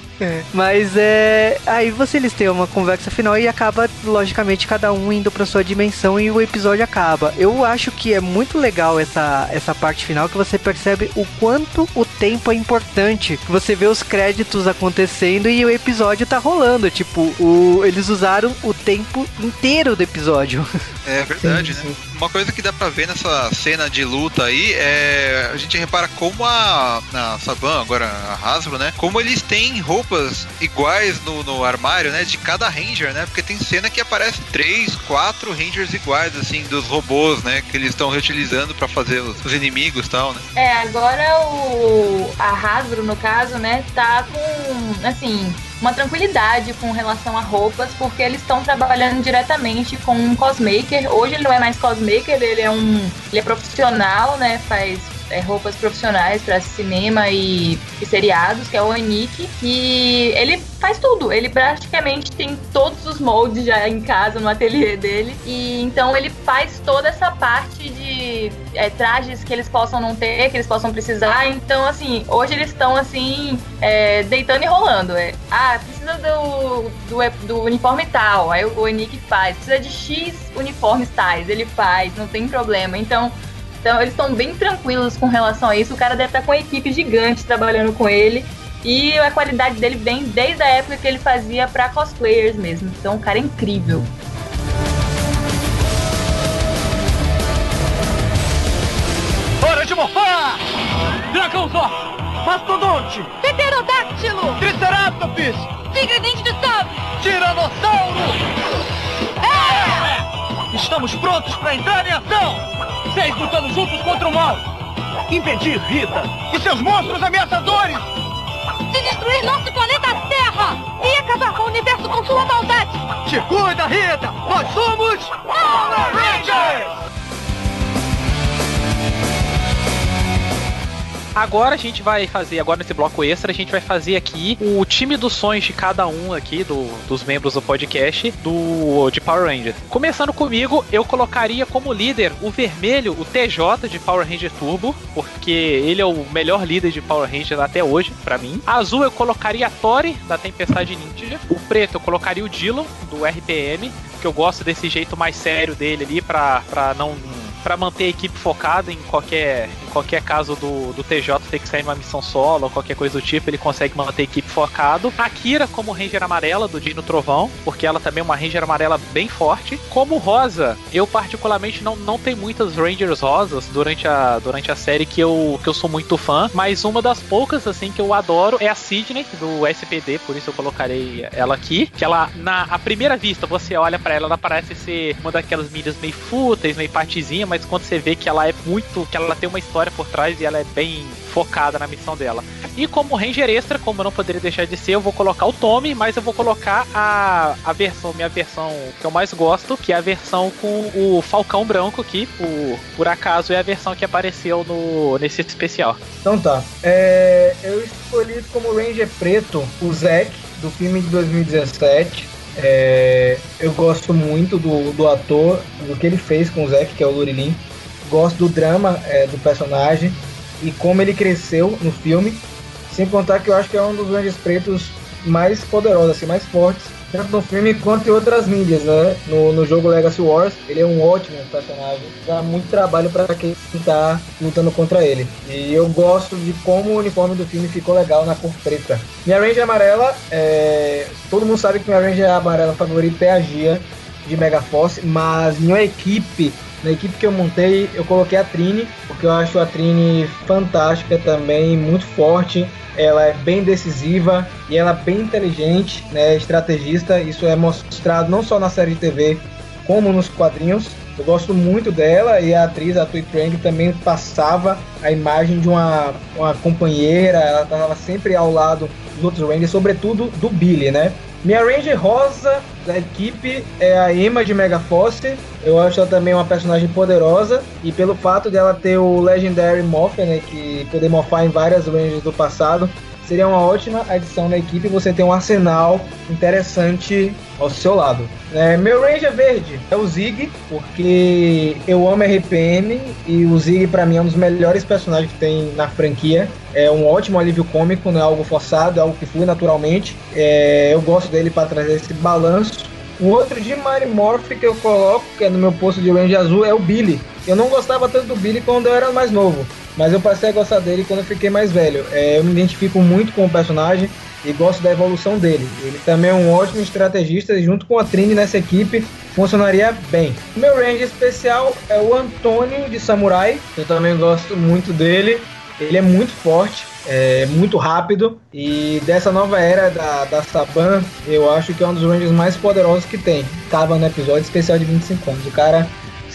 Mas é. Aí você eles têm uma conversa final e acaba, logicamente, cada um indo pra sua dimensão e o episódio acaba. Eu acho que é muito legal essa, essa parte final que você percebe o quanto o tempo é importante. Você vê os créditos acontecendo e o episódio tá rolando. Tipo, o, eles usaram o tempo inteiro do episódio. É verdade, Sim, né? Uma coisa que dá pra ver nessa cena de luta aí é. A gente repara como a. A Saban, agora a Hasbro, né? Como eles têm roupas iguais no, no armário, né? De cada Ranger, né? Porque tem cena que aparece três, quatro Rangers iguais, assim, dos robôs, né? Que eles estão reutilizando pra fazer os, os inimigos e tal, né? É, agora o a Hasbro, no caso, né, tá com, assim, uma tranquilidade com relação a roupas, porque eles estão trabalhando diretamente com um cosmaker. Hoje ele não é mais cosmaker, ele é um, ele é profissional, né, faz é, roupas profissionais para cinema e, e seriados, que é o Anick, e ele faz tudo. Ele praticamente tem todos os moldes já em casa, no ateliê dele, e então ele faz toda essa parte de é, trajes que eles possam não ter, que eles possam precisar. Então, assim, hoje eles estão assim, é, deitando e rolando. É, ah, precisa do, do, do uniforme tal, aí o Enick faz. Precisa de X uniformes tais, ele faz, não tem problema. Então, então eles estão bem tranquilos com relação a isso. O cara deve estar com uma equipe gigante trabalhando com ele. E a qualidade dele vem desde a época que ele fazia pra cosplayers mesmo. Então o cara é incrível. Hora de morfar! Dragãozor! Mastodonte! Pterodáctilo! Triceratops! Tigre-dente de sabre! Tiranossauro! É! Estamos prontos para entrar em ação! Seis lutando juntos contra o mal! Impedir Rita e seus monstros ameaçadores! De destruir nosso planeta Terra! E acabar com o universo com sua maldade! Te cuida, Rita! Nós somos Power Rangers! Agora a gente vai fazer, agora nesse bloco extra, a gente vai fazer aqui o time dos sonhos de cada um aqui, do, dos membros do podcast, do de Power Rangers. Começando comigo, eu colocaria como líder o vermelho, o TJ de Power Ranger Turbo, porque ele é o melhor líder de Power Rangers até hoje, pra mim. Azul eu colocaria a Tori, da Tempestade Ninja. O preto eu colocaria o Dylan, do RPM, que eu gosto desse jeito mais sério dele ali, pra, pra não para manter a equipe focada em qualquer, qualquer caso do, do TJ ter que sair numa missão solo ou qualquer coisa do tipo, ele consegue manter a equipe focado. A Kira como Ranger amarela do Dino Trovão, porque ela também é uma Ranger amarela bem forte. Como rosa, eu particularmente não, não tenho muitas Rangers rosas durante a, durante a série que eu, que eu sou muito fã, mas uma das poucas assim que eu adoro é a Sidney do SPD, por isso eu colocarei ela aqui, que ela na a primeira vista você olha para ela, ela parece ser uma daquelas mídias meio fúteis, meio partizinha, mas quando você vê que ela é muito, que ela tem uma história por trás e ela é bem focada na missão dela. E como Ranger Extra, como eu não poderia deixar de ser, eu vou colocar o Tommy, mas eu vou colocar a, a versão, minha versão que eu mais gosto, que é a versão com o Falcão Branco, que por, por acaso é a versão que apareceu no, nesse especial. Então tá. É, eu escolhi como Ranger Preto o Zack, do filme de 2017. É, eu gosto muito do, do ator, do que ele fez com o Zack, que é o Lurilin. Gosto do drama é, do personagem e como ele cresceu no filme. Sem contar que eu acho que é um dos grandes pretos mais poderosos, assim, mais fortes, tanto no filme quanto em outras mídias, né? No, no jogo Legacy Wars, ele é um ótimo personagem, dá muito trabalho para quem tá lutando contra ele. E eu gosto de como o uniforme do filme ficou legal na cor preta. Minha Ranger amarela, é... todo mundo sabe que minha Ranger amarela favorita é a Gia de Megaforce, mas minha equipe na equipe que eu montei, eu coloquei a Trine, porque eu acho a Trine fantástica também, muito forte. Ela é bem decisiva e ela é bem inteligente, né, estrategista. Isso é mostrado não só na série de TV, como nos quadrinhos. Eu gosto muito dela e a atriz, a Tui Trang, também passava a imagem de uma, uma companheira, ela estava sempre ao lado dos outros Rangers, sobretudo do Billy, né? Minha Ranger rosa da equipe é a Emma de Megaforce. Eu acho ela também uma personagem poderosa. E pelo fato dela ter o Legendary Morpher, né, que poder morfar em várias Rangers do passado, seria uma ótima adição na equipe você ter um arsenal interessante ao seu lado. É, meu Ranger verde é o Zig, porque eu amo RPM e o Zig para mim é um dos melhores personagens que tem na franquia. É um ótimo alívio cômico, não é algo forçado, é algo que flui naturalmente. É, eu gosto dele para trazer esse balanço. O outro de Mary Morph que eu coloco, que é no meu posto de Ranger azul, é o Billy. Eu não gostava tanto do Billy quando eu era mais novo, mas eu passei a gostar dele quando eu fiquei mais velho. É, eu me identifico muito com o personagem e gosto da evolução dele. Ele também é um ótimo estrategista e junto com a Trini nessa equipe funcionaria bem. Meu range especial é o Antônio de Samurai. Eu também gosto muito dele. Ele é muito forte, é muito rápido e dessa nova era da, da Saban, eu acho que é um dos Rangers mais poderosos que tem. Tava no episódio especial de 25 anos. O cara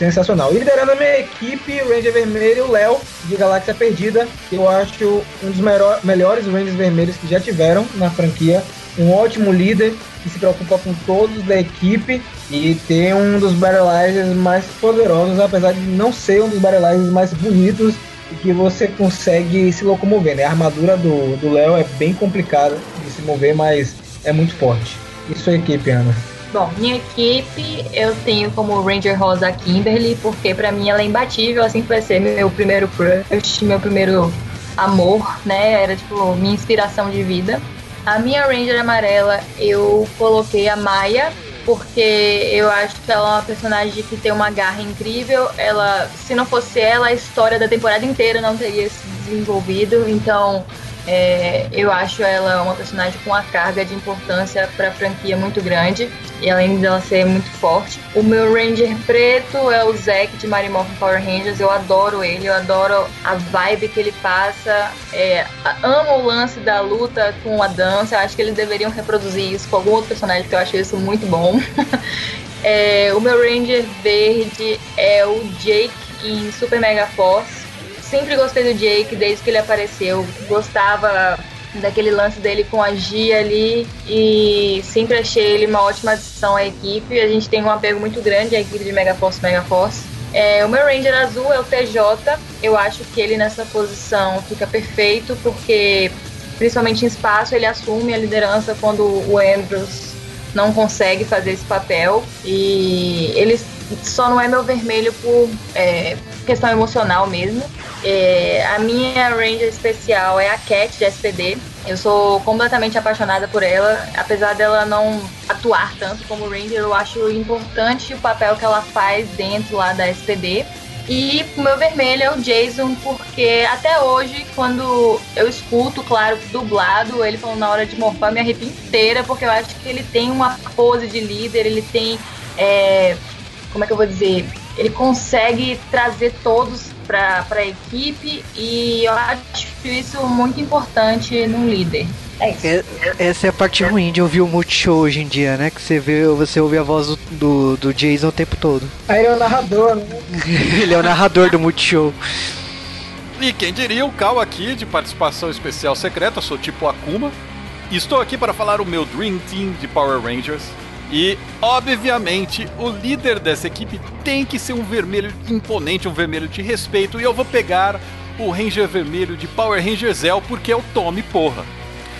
sensacional. E liderando a minha equipe, o Ranger Vermelho, o Léo, de Galáxia Perdida, que eu acho um dos melhor, melhores Rangers Vermelhos que já tiveram na franquia. Um ótimo líder que se preocupa com todos da equipe e tem um dos Battlizers mais poderosos, apesar de não ser um dos Battlizers mais bonitos e que você consegue se locomover. Né? A armadura do Léo é bem complicada de se mover, mas é muito forte. Isso é equipe, Ana. Bom, minha equipe eu tenho como Ranger Rosa Kimberly, porque para mim ela é imbatível, assim vai ser meu primeiro crush, meu primeiro amor, né? Era tipo minha inspiração de vida. A minha Ranger amarela eu coloquei a Maia, porque eu acho que ela é uma personagem que tem uma garra incrível. Ela, se não fosse ela, a história da temporada inteira não teria se desenvolvido. Então, é, eu acho ela uma personagem com uma carga de importância para a franquia muito grande e além dela ser muito forte. O meu Ranger preto é o Zack de Marimorph Power Rangers. Eu adoro ele, eu adoro a vibe que ele passa. É, amo o lance da luta com a dança. Acho que eles deveriam reproduzir isso com algum outro personagem, porque eu acho isso muito bom. é, o meu Ranger verde é o Jake em Super Mega Force sempre gostei do Jake desde que ele apareceu. Gostava daquele lance dele com a Gia ali e sempre achei ele uma ótima adição à equipe. A gente tem um apego muito grande à equipe de Megaforce Megaforce. É, o meu Ranger azul é o TJ. Eu acho que ele nessa posição fica perfeito porque principalmente em espaço ele assume a liderança quando o Andrews não consegue fazer esse papel e ele só não é meu vermelho por é, questão emocional mesmo. É, a minha Ranger especial é a Cat de SPD. Eu sou completamente apaixonada por ela, apesar dela não atuar tanto como Ranger, eu acho importante o papel que ela faz dentro lá da SPD. E o meu vermelho é o Jason, porque até hoje, quando eu escuto, claro, dublado, ele falando na hora de morfar, me arrepio inteira, porque eu acho que ele tem uma pose de líder, ele tem. É, como é que eu vou dizer? Ele consegue trazer todos para a equipe e eu acho isso muito importante num líder. É isso. Essa é a parte ruim de ouvir o Multishow hoje em dia, né? Que você vê, você ouve a voz do, do, do Jason o tempo todo. Aí ele é o narrador, né? Ele é o narrador do Multishow. E quem diria o Cal aqui de participação especial secreta, sou tipo Akuma. E estou aqui para falar o meu Dream Team de Power Rangers. E, obviamente, o líder dessa equipe tem que ser um vermelho imponente, um vermelho de respeito. E eu vou pegar o Ranger vermelho de Power Ranger Zell porque é o Tommy, porra.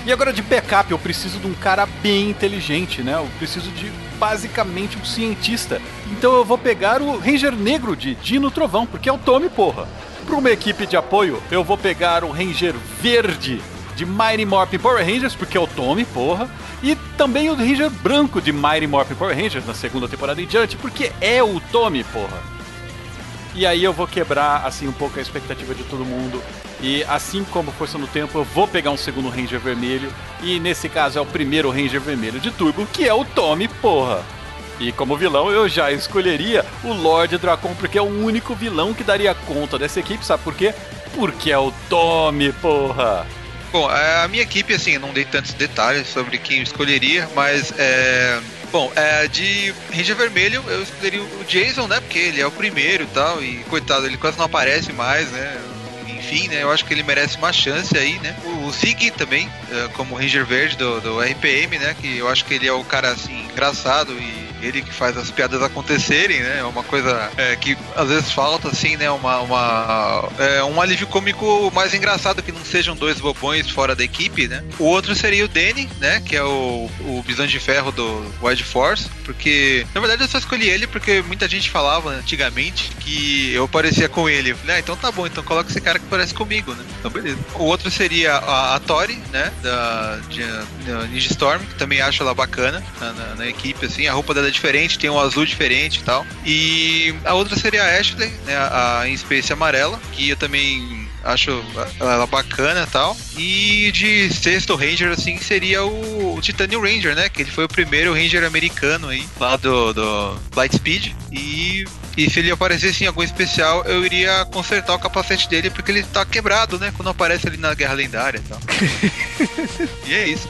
E agora de backup, eu preciso de um cara bem inteligente, né? Eu preciso de basicamente um cientista. Então eu vou pegar o Ranger negro de Dino Trovão, porque é o Tommy, porra. Para uma equipe de apoio, eu vou pegar o Ranger verde de Mighty Morphin Power Rangers, porque é o Tommy, porra. E também o Ranger branco de Mighty Morphin Power Rangers na segunda temporada em diante, porque é o Tommy, porra. E aí eu vou quebrar assim um pouco a expectativa de todo mundo. E assim como Força no Tempo, eu vou pegar um segundo Ranger vermelho. E nesse caso é o primeiro Ranger vermelho de Turbo, que é o Tommy, porra. E como vilão eu já escolheria o Lorde Dracon, porque é o único vilão que daria conta dessa equipe, sabe por quê? Porque é o Tommy, porra. Bom, a minha equipe, assim, não dei tantos detalhes sobre quem eu escolheria, mas é. Bom, é, de Ranger Vermelho eu escolheria o Jason, né? Porque ele é o primeiro e tal, e coitado, ele quase não aparece mais, né? Enfim, né? Eu acho que ele merece uma chance aí, né? O, o Zig também, é, como Ranger Verde do, do RPM, né? Que eu acho que ele é o cara, assim, engraçado e ele que faz as piadas acontecerem, né? É uma coisa é, que às vezes falta, assim, né? Uma, uma, é, um alívio cômico mais engraçado que não sejam dois bobões fora da equipe, né? O outro seria o Danny, né? Que é o, o Bisão de Ferro do Wide Force, porque na verdade eu só escolhi ele porque muita gente falava antigamente que eu parecia com ele. Eu falei, ah, então tá bom, então coloca esse cara que parece comigo, né? Então beleza. O outro seria a, a Tori, né? Da, de, da Ninja Storm, que também acho ela bacana na, na, na equipe, assim. A roupa dela é diferente, tem um azul diferente e tal. E a outra seria a Ashley, né? A, em Space amarela, que eu também acho ela bacana e tal. E de sexto Ranger, assim, seria o, o Titanium Ranger, né? Que ele foi o primeiro Ranger americano aí, lá do, do Lightspeed. E, e se ele aparecesse em algum especial, eu iria consertar o capacete dele, porque ele tá quebrado, né? Quando aparece ali na Guerra Lendária e tal. e é isso.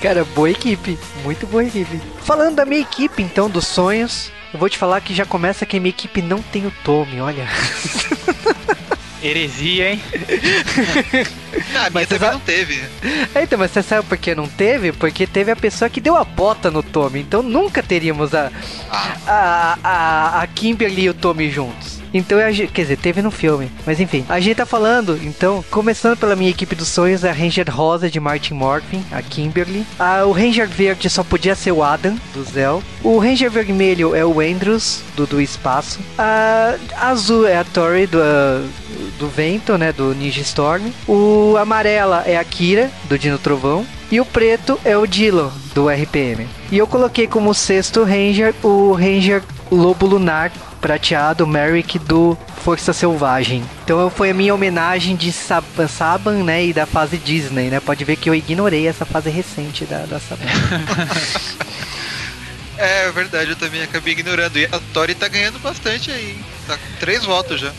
Cara, boa equipe. Muito boa equipe. Falando da minha equipe, então, dos sonhos, eu vou te falar que já começa que a minha equipe não tem o Tommy, olha. Heresia, hein? Ah, a minha Mas você também não teve. É, então, mas você sabe por que não teve? Porque teve a pessoa que deu a bota no Tommy. Então nunca teríamos a, Ah, a, a, a Kimberly e o Tommy juntos. Então, a gente, quer dizer, teve no filme. Mas enfim, a gente tá falando, então, começando pela minha equipe dos sonhos, a Ranger Rosa de Martin Morphin, a Kimberly. A, o Ranger Verde só podia ser o Adam, do Zell. O Ranger Vermelho é o Andrews, do, do Espaço. A Azul é a Tori, do, ah, do Vento, né, do Ninja Storm. O Amarela é a Kira, do Dino Trovão. E o preto é o Dillon, do RPM. E eu coloquei como sexto Ranger o Ranger Lobo Lunar prateado Merrick do Força Selvagem. Então foi a minha homenagem de Saban, Saban né, e da fase Disney, né? Pode ver que eu ignorei essa fase recente da, da Saban. é verdade, eu também acabei ignorando. E a Tori tá ganhando bastante aí. Tá com três votos já.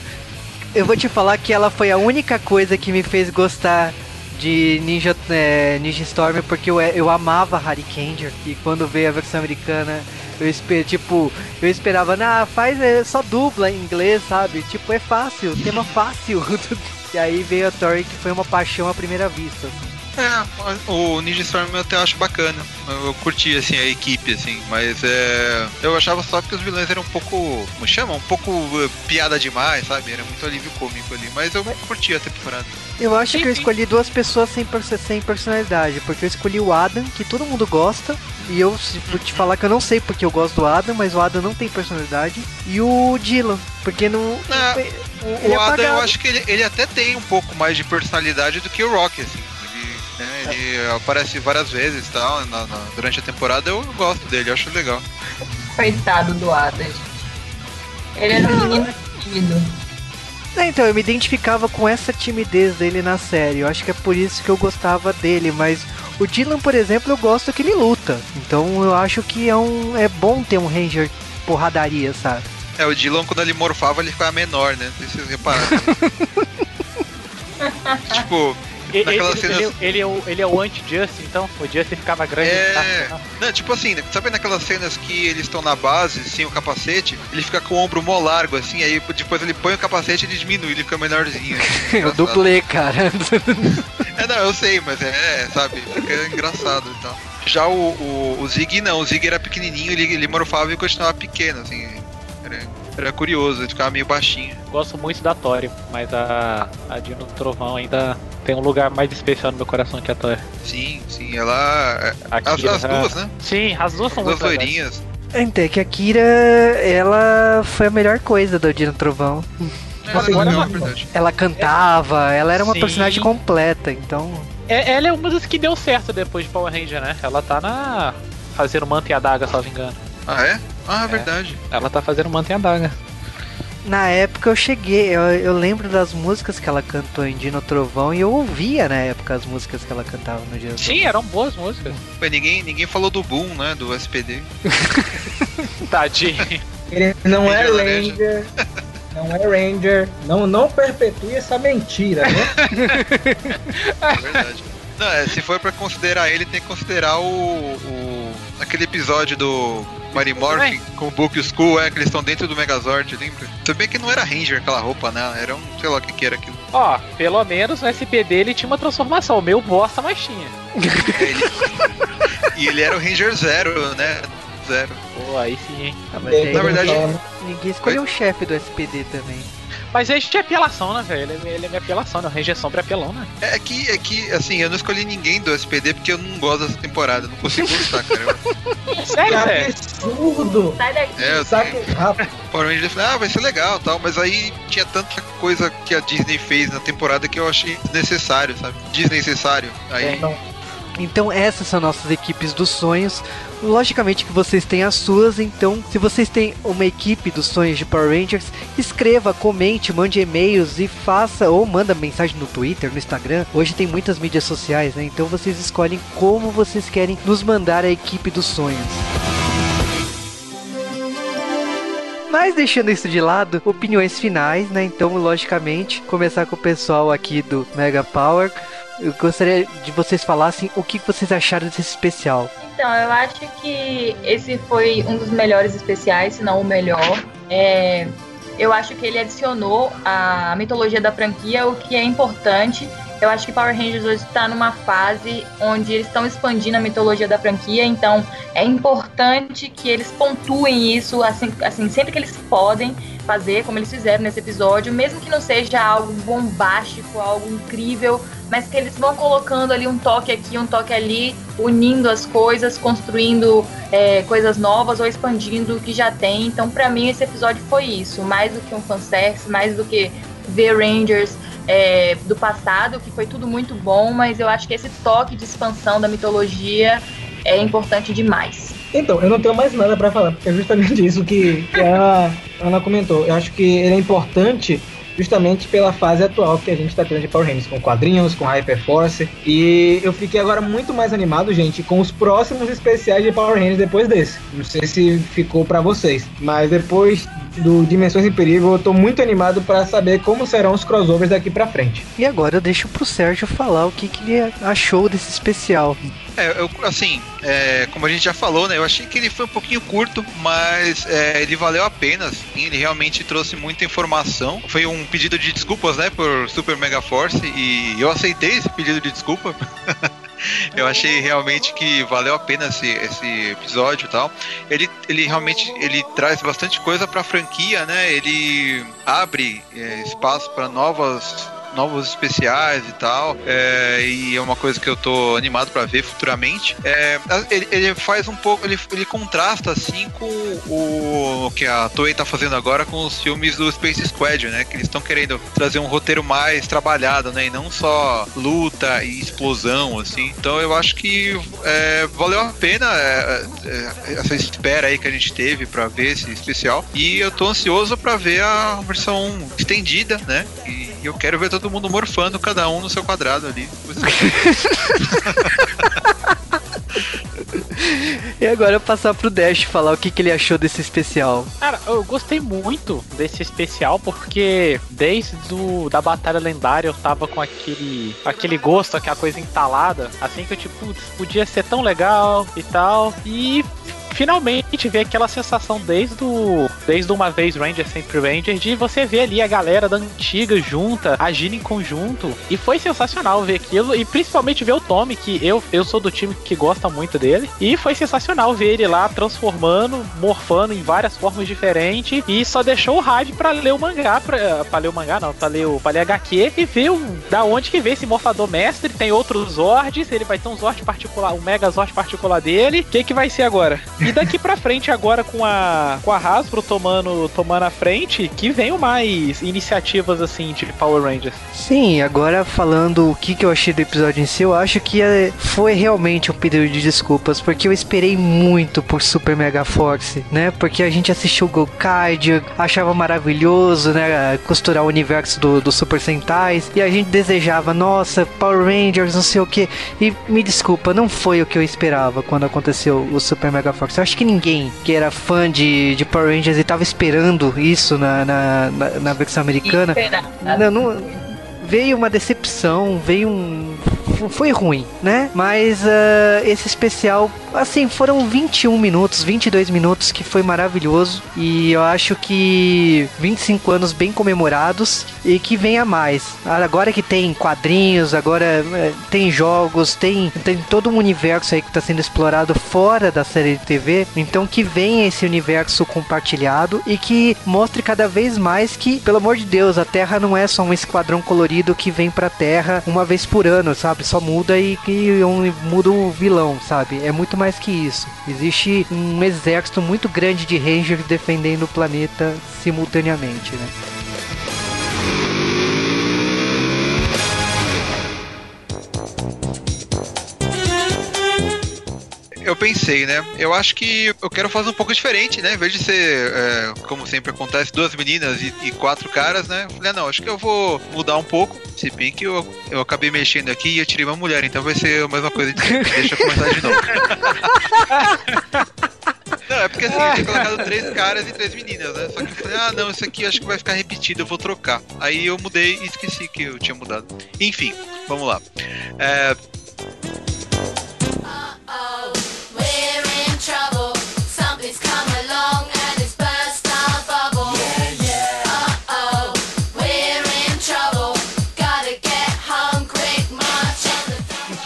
eu vou te falar que ela foi a única coisa que me fez gostar de Ninja, é, Ninja Storm, porque eu, eu amava Harry Kanger. E quando veio a versão americana, eu esper, tipo, eu esperava, faz é, só dubla em inglês, sabe? Tipo, é fácil, tema fácil. e aí veio a Tori que foi uma paixão à primeira vista. assim. É, o Ninja Storm eu até acho bacana. Eu, curti assim a equipe assim, mas é, eu achava só que os vilões eram um pouco, como chama, um pouco eh, piada demais, sabe? Era muito alívio cômico ali, mas eu curti a temporada. Eu acho que eu escolhi duas pessoas sem, sem personalidade, porque eu escolhi o Adam, que todo mundo gosta, e eu se- vou te falar que eu não sei porque eu gosto do Adam, mas o Adam não tem personalidade, e o Dylan, porque não. Ele O, é o Adam eu acho que ele, ele até tem um pouco mais de personalidade do que o Rock, assim. Ele, né, ele aparece várias vezes e tal, na- na- durante a temporada eu gosto dele, eu acho legal. Coitado do Adam. Ele era um menino tímido. É, então, eu me identificava com essa timidez dele na série. Eu acho que é por isso que eu gostava dele, mas o Dylan, por exemplo, eu gosto que ele luta. Então eu acho que é, um, é bom ter um Ranger porradaria, sabe? É, o Dylan, quando ele morfava, ele ficava menor, né? Não sei se vocês repararam. tipo, Ele, ele- cenas. ele- ele é o, ele é o anti-Justin, então? O Justin ficava grande. É. tá? Não, tipo assim, sabe naquelas cenas que eles estão na base, sem o capacete, ele fica com o ombro mó largo, assim, aí depois ele põe o capacete e ele diminui, ele fica menorzinho. assim, Eu engraçado. dublê, cara. É, não, eu sei, mas é, é, sabe, fica engraçado e tal. Já o, o, o Zig não, o Zig era pequenininho, ele, ele morfava e continuava pequeno, assim. Era, era curioso, ele ficava meio baixinho. Gosto muito da Tori, mas a, a Dino Trovão ainda tem um lugar mais especial no meu coração que a Tori. Sim, sim, ela. A As, as duas, né? Sim, as duas As são duas muito legais. loirinhas. Então, é que a Kira, ela foi a melhor coisa do Dino Trovão. É, Assim, não- é. Ela cantava, ela era uma Sim. personagem completa, então. É, ela é uma das que deu certo depois de Power Ranger, né? Ela tá na. fazendo manta e adaga, se eu não me engano. Ah, é? Ah, É. verdade. Ela tá fazendo manta e adaga. Na época eu cheguei, eu, eu lembro das músicas que ela cantou em Dino Trovão e eu ouvia na época as músicas que ela cantava no Dino Sim, eram boas músicas. Mas ninguém, ninguém falou do Boom, né? Do SPD. Tadinho. Ele não é Ranger. Ranger. Não é Ranger. Não, não perpetue essa mentira, né? É verdade. Não, é, se for pra considerar ele, tem que considerar o. o aquele episódio do Mary Morphin com o Book e o Skull, é, que eles estão dentro do Megazord, lembra? Também que não era Ranger aquela roupa, né? Era um, sei lá o que que era aquilo. Ó, pelo menos no SPD ele tinha uma transformação. O meu bosta, mas tinha. E ele era o Ranger Zero, né? Zero. Pô, aí sim, hein? Ah, mas Tem- aí Na verdade- ninguém escolheu o chefe do SPD também. Mas ele é apelação, né, velho? Ele, é- ele é minha apelação, né? O Ranger Sombra é apelão, né? É que, é que, assim, eu não escolhi ninguém do SPD porque eu não gosto dessa temporada. Não consigo gostar, cara. Que Sério, velho? absurdo! Sai daqui. É, eu Sabe, rapaz, Power Rangers, eu falei, ah, vai ser legal tal, mas aí tinha tanta coisa que a Disney fez na temporada que eu achei desnecessário, sabe? Desnecessário. Aí, Então essas são nossas equipes dos sonhos. Logicamente que vocês têm as suas, então se vocês têm uma equipe dos sonhos de Power Rangers, escreva, comente, mande e-mails e faça ou manda mensagem no Twitter, no Instagram. Hoje tem muitas mídias sociais, né? Então vocês escolhem como vocês querem nos mandar a equipe dos sonhos. Mas deixando isso de lado, opiniões finais, né? Então, logicamente, começar com o pessoal aqui do Mega Power. Eu gostaria de vocês falassem o que vocês acharam desse especial. Então, eu acho que esse foi um dos melhores especiais, se não o melhor. É, eu acho que ele adicionou a mitologia da franquia, o que é importante. Eu acho que Power Rangers hoje está numa fase onde eles estão expandindo a mitologia da franquia, então é importante que eles pontuem isso assim, assim sempre que eles podem fazer, como eles fizeram nesse episódio, mesmo que não seja algo bombástico, algo incrível, mas que eles vão colocando ali um toque aqui, um toque ali, unindo as coisas, construindo é, coisas novas ou expandindo o que já tem. Então, pra mim, esse episódio foi isso, mais do que um fanservice, mais do que ver Rangers é, do passado, que foi tudo muito bom, mas eu acho que esse toque de expansão da mitologia é importante demais. Então, eu não tenho mais nada pra falar, porque é justamente isso que, que a Ana comentou. Eu acho que ele é importante justamente pela fase atual que a gente tá tendo de Power Rangers, com quadrinhos, com Hyperforce. E eu fiquei agora muito mais animado, gente, com os próximos especiais de Power Rangers depois desse. Não sei se ficou pra vocês, mas depois do Dimensões em Perigo, eu tô muito animado pra saber como serão os crossovers daqui pra frente. E agora eu deixo pro Sérgio falar o que, que ele achou desse especial. É, eu, assim, é, como a gente já falou, né? Eu achei que ele foi um pouquinho curto, mas é, ele valeu a pena. Assim, ele realmente trouxe muita informação. Foi um pedido de desculpas, né? Por Super Mega Force e eu aceitei esse pedido de desculpa. eu achei realmente que valeu a pena esse, esse episódio e tal. Ele, ele realmente ele traz bastante coisa para a franquia, né? Ele abre é, espaço para novas novos especiais e tal. É, e é uma coisa que eu tô animado pra ver futuramente. É, ele, ele faz um pouco, ele, ele contrasta assim com o, o que a Toei tá fazendo agora com os filmes do Space Squad, né? Que eles estão querendo trazer um roteiro mais trabalhado, né? E não só luta e explosão, assim. Então eu acho que é, valeu a pena é, é, essa espera aí que a gente teve para ver esse especial. E eu tô ansioso para ver a versão estendida, né? E eu quero ver todo mundo morfando, cada um no seu quadrado ali. E agora passar pro Dash falar o que, que ele achou desse especial. Cara, eu gostei muito desse especial porque desde do, da Batalha Lendária eu tava com aquele, aquele gosto, aquela coisa entalada, assim que eu tipo, putz, podia ser tão legal e tal. E finalmente ver aquela sensação desde o desde uma vez Ranger sempre Ranger de você ver ali a galera da antiga junta agindo em conjunto e foi sensacional ver aquilo e principalmente ver o Tommy que eu, eu sou do time que gosta muito dele e foi sensacional ver ele lá transformando morfando em várias formas diferentes e só deixou o hype para ler o mangá pra, pra ler o mangá não para ler o pra ler HQ e ver da onde que veio esse morfador mestre tem outros Zords ele vai ter um Zord particular um Mega Zord particular dele o que que vai ser agora e daqui pra frente, agora com a, com a Hasbro tomando, tomando a frente, que venham mais iniciativas assim de Power Rangers. Sim, agora falando o que, que eu achei do episódio em si, eu acho que é, foi realmente um pedido de desculpas, porque eu esperei muito por Super Mega Force, né? Porque a gente assistiu o Gokaido, achava maravilhoso, né? Costurar o universo do, do Super Sentais, e a gente desejava, nossa, Power Rangers, não sei o que. E me desculpa, não foi o que eu esperava quando aconteceu o Super Mega Force. Eu acho que ninguém que era fã de, de Power Rangers e tava esperando isso na, na, na, na versão americana. Não, não, veio uma decepção, veio um. Foi ruim, né? Mas uh, esse especial, assim, foram 21 minutos, 22 minutos que foi maravilhoso. E eu acho que 25 anos bem comemorados e que venha mais. Agora que tem quadrinhos, agora eh, tem jogos, tem, tem todo um universo aí que está sendo explorado fora da série de TV. Então que venha esse universo compartilhado e que mostre cada vez mais que, pelo amor de Deus, a Terra não é só um esquadrão colorido que vem pra Terra uma vez por ano, sabe? Só muda e que um, muda o vilão, sabe? É muito mais que isso. Existe um exército muito grande de Rangers defendendo o planeta simultaneamente, né? Eu pensei, né? Eu acho que eu quero fazer um pouco diferente, né? Em vez de ser, é, como sempre acontece, duas meninas e, e, quatro caras, né? Falei, ah, não, acho que eu vou mudar um pouco. Se bem que eu, eu acabei mexendo aqui e eu tirei uma mulher, então vai ser a mesma coisa. De, deixa eu começar de novo. Não, é porque assim, eu tinha colocado três caras e três meninas, né? Só que eu falei, ah, não, isso aqui acho que vai ficar repetido, eu vou trocar. Aí eu mudei e esqueci que eu tinha mudado. Enfim, vamos lá. É.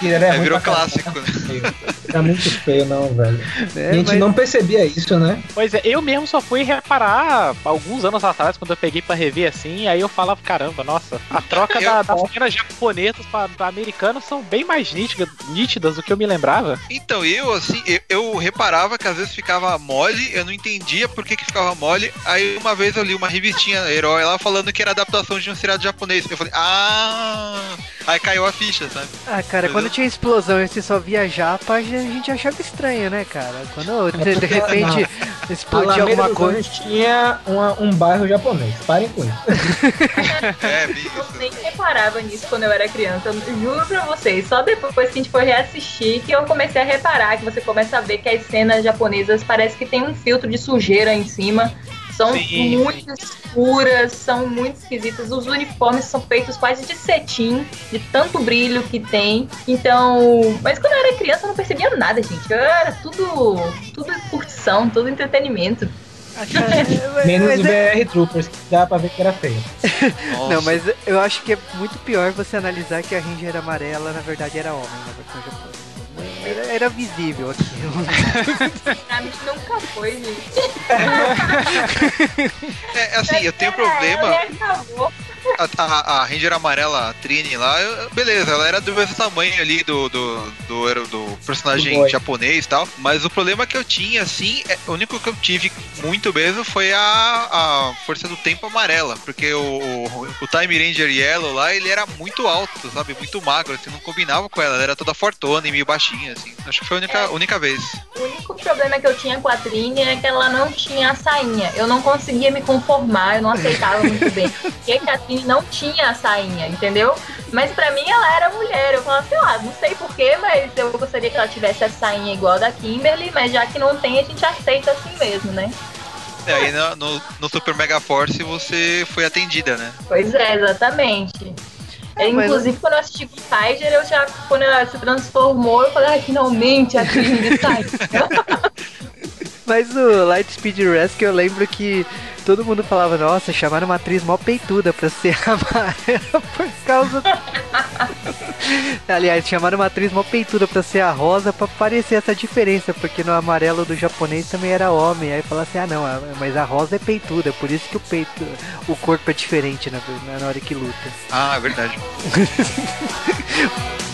Mentira, é, é virou clássico. Tá muito feio, não, velho. É, a gente mas... não percebia isso, né? Pois é, eu mesmo só fui reparar alguns anos atrás, quando eu peguei pra rever assim, aí eu falava, caramba, nossa, a troca da, das pequenas japonesas pra, pra americanas são bem mais nítidas, nítidas do que eu me lembrava. Então, eu, assim, eu, eu, reparava que às vezes ficava mole, eu não entendia por que, que ficava mole. Aí uma vez eu li uma revistinha herói lá falando que era adaptação de um seriado japonês. Eu falei, ah! Aí caiu a ficha, sabe? Ah, cara, quando tinha explosão e você só via japa, a gente achava estranho, né, cara? Quando de, de repente explodia alguma coisa. tinha uma, um bairro japonês. Parem com isso. é, eu nem reparava nisso quando eu era criança. Eu juro pra vocês. Só depois que a gente foi reassistir que eu comecei a reparar que você começa a ver que as cenas japonesas parece que tem um filtro de sujeira em cima são Sim. muito escuras, são muito esquisitas. Os uniformes são feitos quase de cetim, de tanto brilho que tem. Então, mas quando eu era criança eu não percebia nada, gente. Era tudo, tudo curtição, tudo entretenimento. Menos o BR Troopers, que dá pra ver que era feio. Não, mas eu acho que é muito pior você analisar que a Ranger amarela, na verdade, era homem na versão japonesa. Era, era visível aquilo. mim nunca foi, gente. É, assim, eu tenho problema. A, a, a Ranger amarela, a Trini lá, eu- beleza, ela era do mesmo tamanho ali do, do, do, era do personagem Do japonês e tal. Mas o problema que eu tinha, assim, é, o único que eu tive muito mesmo foi a, a força do tempo amarela. Porque o, o, o Time Ranger Yellow lá, ele era muito alto, sabe? Muito magro, assim, não combinava com ela. Ela era toda fortona e meio baixinha, assim. Acho que foi a única, única vez. O único problema que eu tinha com a Trini é que ela não tinha a sainha. Eu não conseguia me conformar, eu não aceitava muito bem. Porque que a Trini não tinha a sainha, entendeu? Mas pra mim ela era mulher. Eu falava, sei lá, não sei porquê, mas eu gostaria que ela tivesse a sainha igual a da Kimberly, mas já que não tem, a gente aceita assim mesmo, né? E aí no, no, no Super Mega Force você foi atendida, né? Pois é, exatamente. É, mas- inclusive, quando eu assisti com o Tiger, eu já, quando ela se transformou, eu falei, ai, finalmente a Trini saiu. Mas o Lightspeed Rescue eu lembro que todo mundo falava, nossa, chamaram uma atriz mó peituda pra ser amarela por causa. Aliás, chamaram uma atriz mó peituda pra ser a rosa pra parecer essa diferença, porque no amarelo do japonês também era homem. Aí fala assim, ah não, mas a rosa é peituda, por isso que o peito, o corpo é diferente na, na hora que luta. Ah, é verdade.